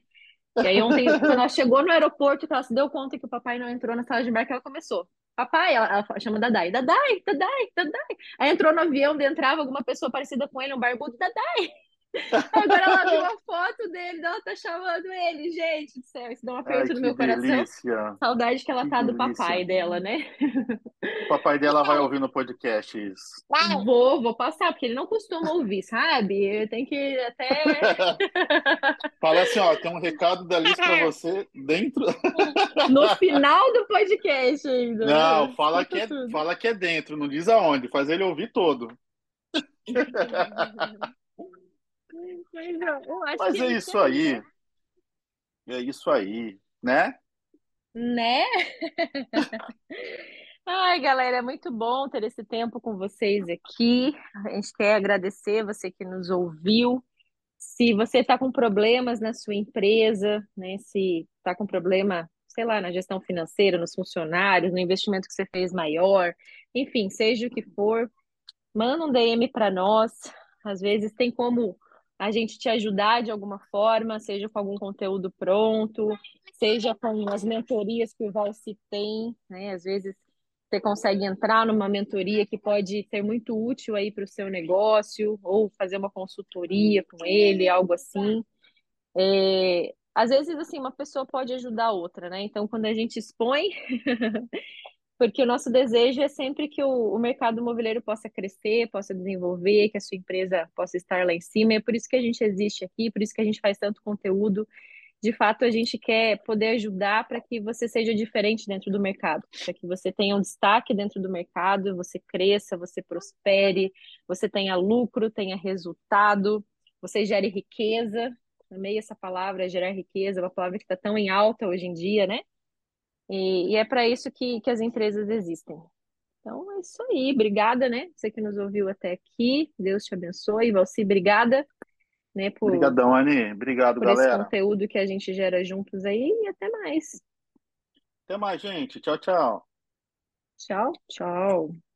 Speaker 3: E aí ontem, *laughs* quando ela chegou no aeroporto, ela se deu conta que o papai não entrou na sala de embarque, ela começou. Papai, ela, ela chama Dadai, Dadai, Dadai, Dadai. Aí entrou no avião, entrava alguma pessoa parecida com ele, um barbudo, Dadai. Agora ela viu a foto dele, ela tá chamando ele. Gente do céu, isso dá um aperto Ai, no meu delícia. coração. Saudade que ela que tá delícia. do papai dela, né?
Speaker 2: O papai dela vai ouvir no podcast isso.
Speaker 3: Vou, vou passar, porque ele não costuma ouvir, sabe? Tenho que até. *laughs*
Speaker 2: Fala assim, ó, tem um recado da Liz pra você dentro.
Speaker 3: No final do podcast ainda.
Speaker 2: Não, né? fala que, é, *laughs* fala que é dentro, não diz aonde, faz ele ouvir todo. *laughs*
Speaker 3: Mas, acho
Speaker 2: Mas é isso aí. É isso aí, né?
Speaker 3: Né? *laughs* Ai, galera, é muito bom ter esse tempo com vocês aqui. A gente quer agradecer você que nos ouviu. Se você está com problemas na sua empresa, né? Se está com problema, sei lá, na gestão financeira, nos funcionários, no investimento que você fez maior, enfim, seja o que for, manda um DM para nós. Às vezes tem como a gente te ajudar de alguma forma, seja com algum conteúdo pronto, seja com as mentorias que o Valci tem, né? Às vezes você consegue entrar numa mentoria que pode ser muito útil aí para o seu negócio, ou fazer uma consultoria com ele, algo assim. É, às vezes, assim, uma pessoa pode ajudar a outra, né? Então, quando a gente expõe, *laughs* porque o nosso desejo é sempre que o, o mercado imobiliário possa crescer, possa desenvolver, que a sua empresa possa estar lá em cima. É por isso que a gente existe aqui, por isso que a gente faz tanto conteúdo de fato a gente quer poder ajudar para que você seja diferente dentro do mercado, para que você tenha um destaque dentro do mercado, você cresça, você prospere, você tenha lucro, tenha resultado, você gere riqueza. Amei essa palavra, gerar riqueza, uma palavra que está tão em alta hoje em dia, né? E, e é para isso que, que as empresas existem. Então é isso aí, obrigada, né? Você que nos ouviu até aqui, Deus te abençoe. Valci, obrigada né, por,
Speaker 2: Obrigadão, Ani. Obrigado,
Speaker 3: por
Speaker 2: galera.
Speaker 3: esse conteúdo que a gente gera juntos aí e até mais.
Speaker 2: Até mais, gente. Tchau, tchau.
Speaker 3: Tchau, tchau.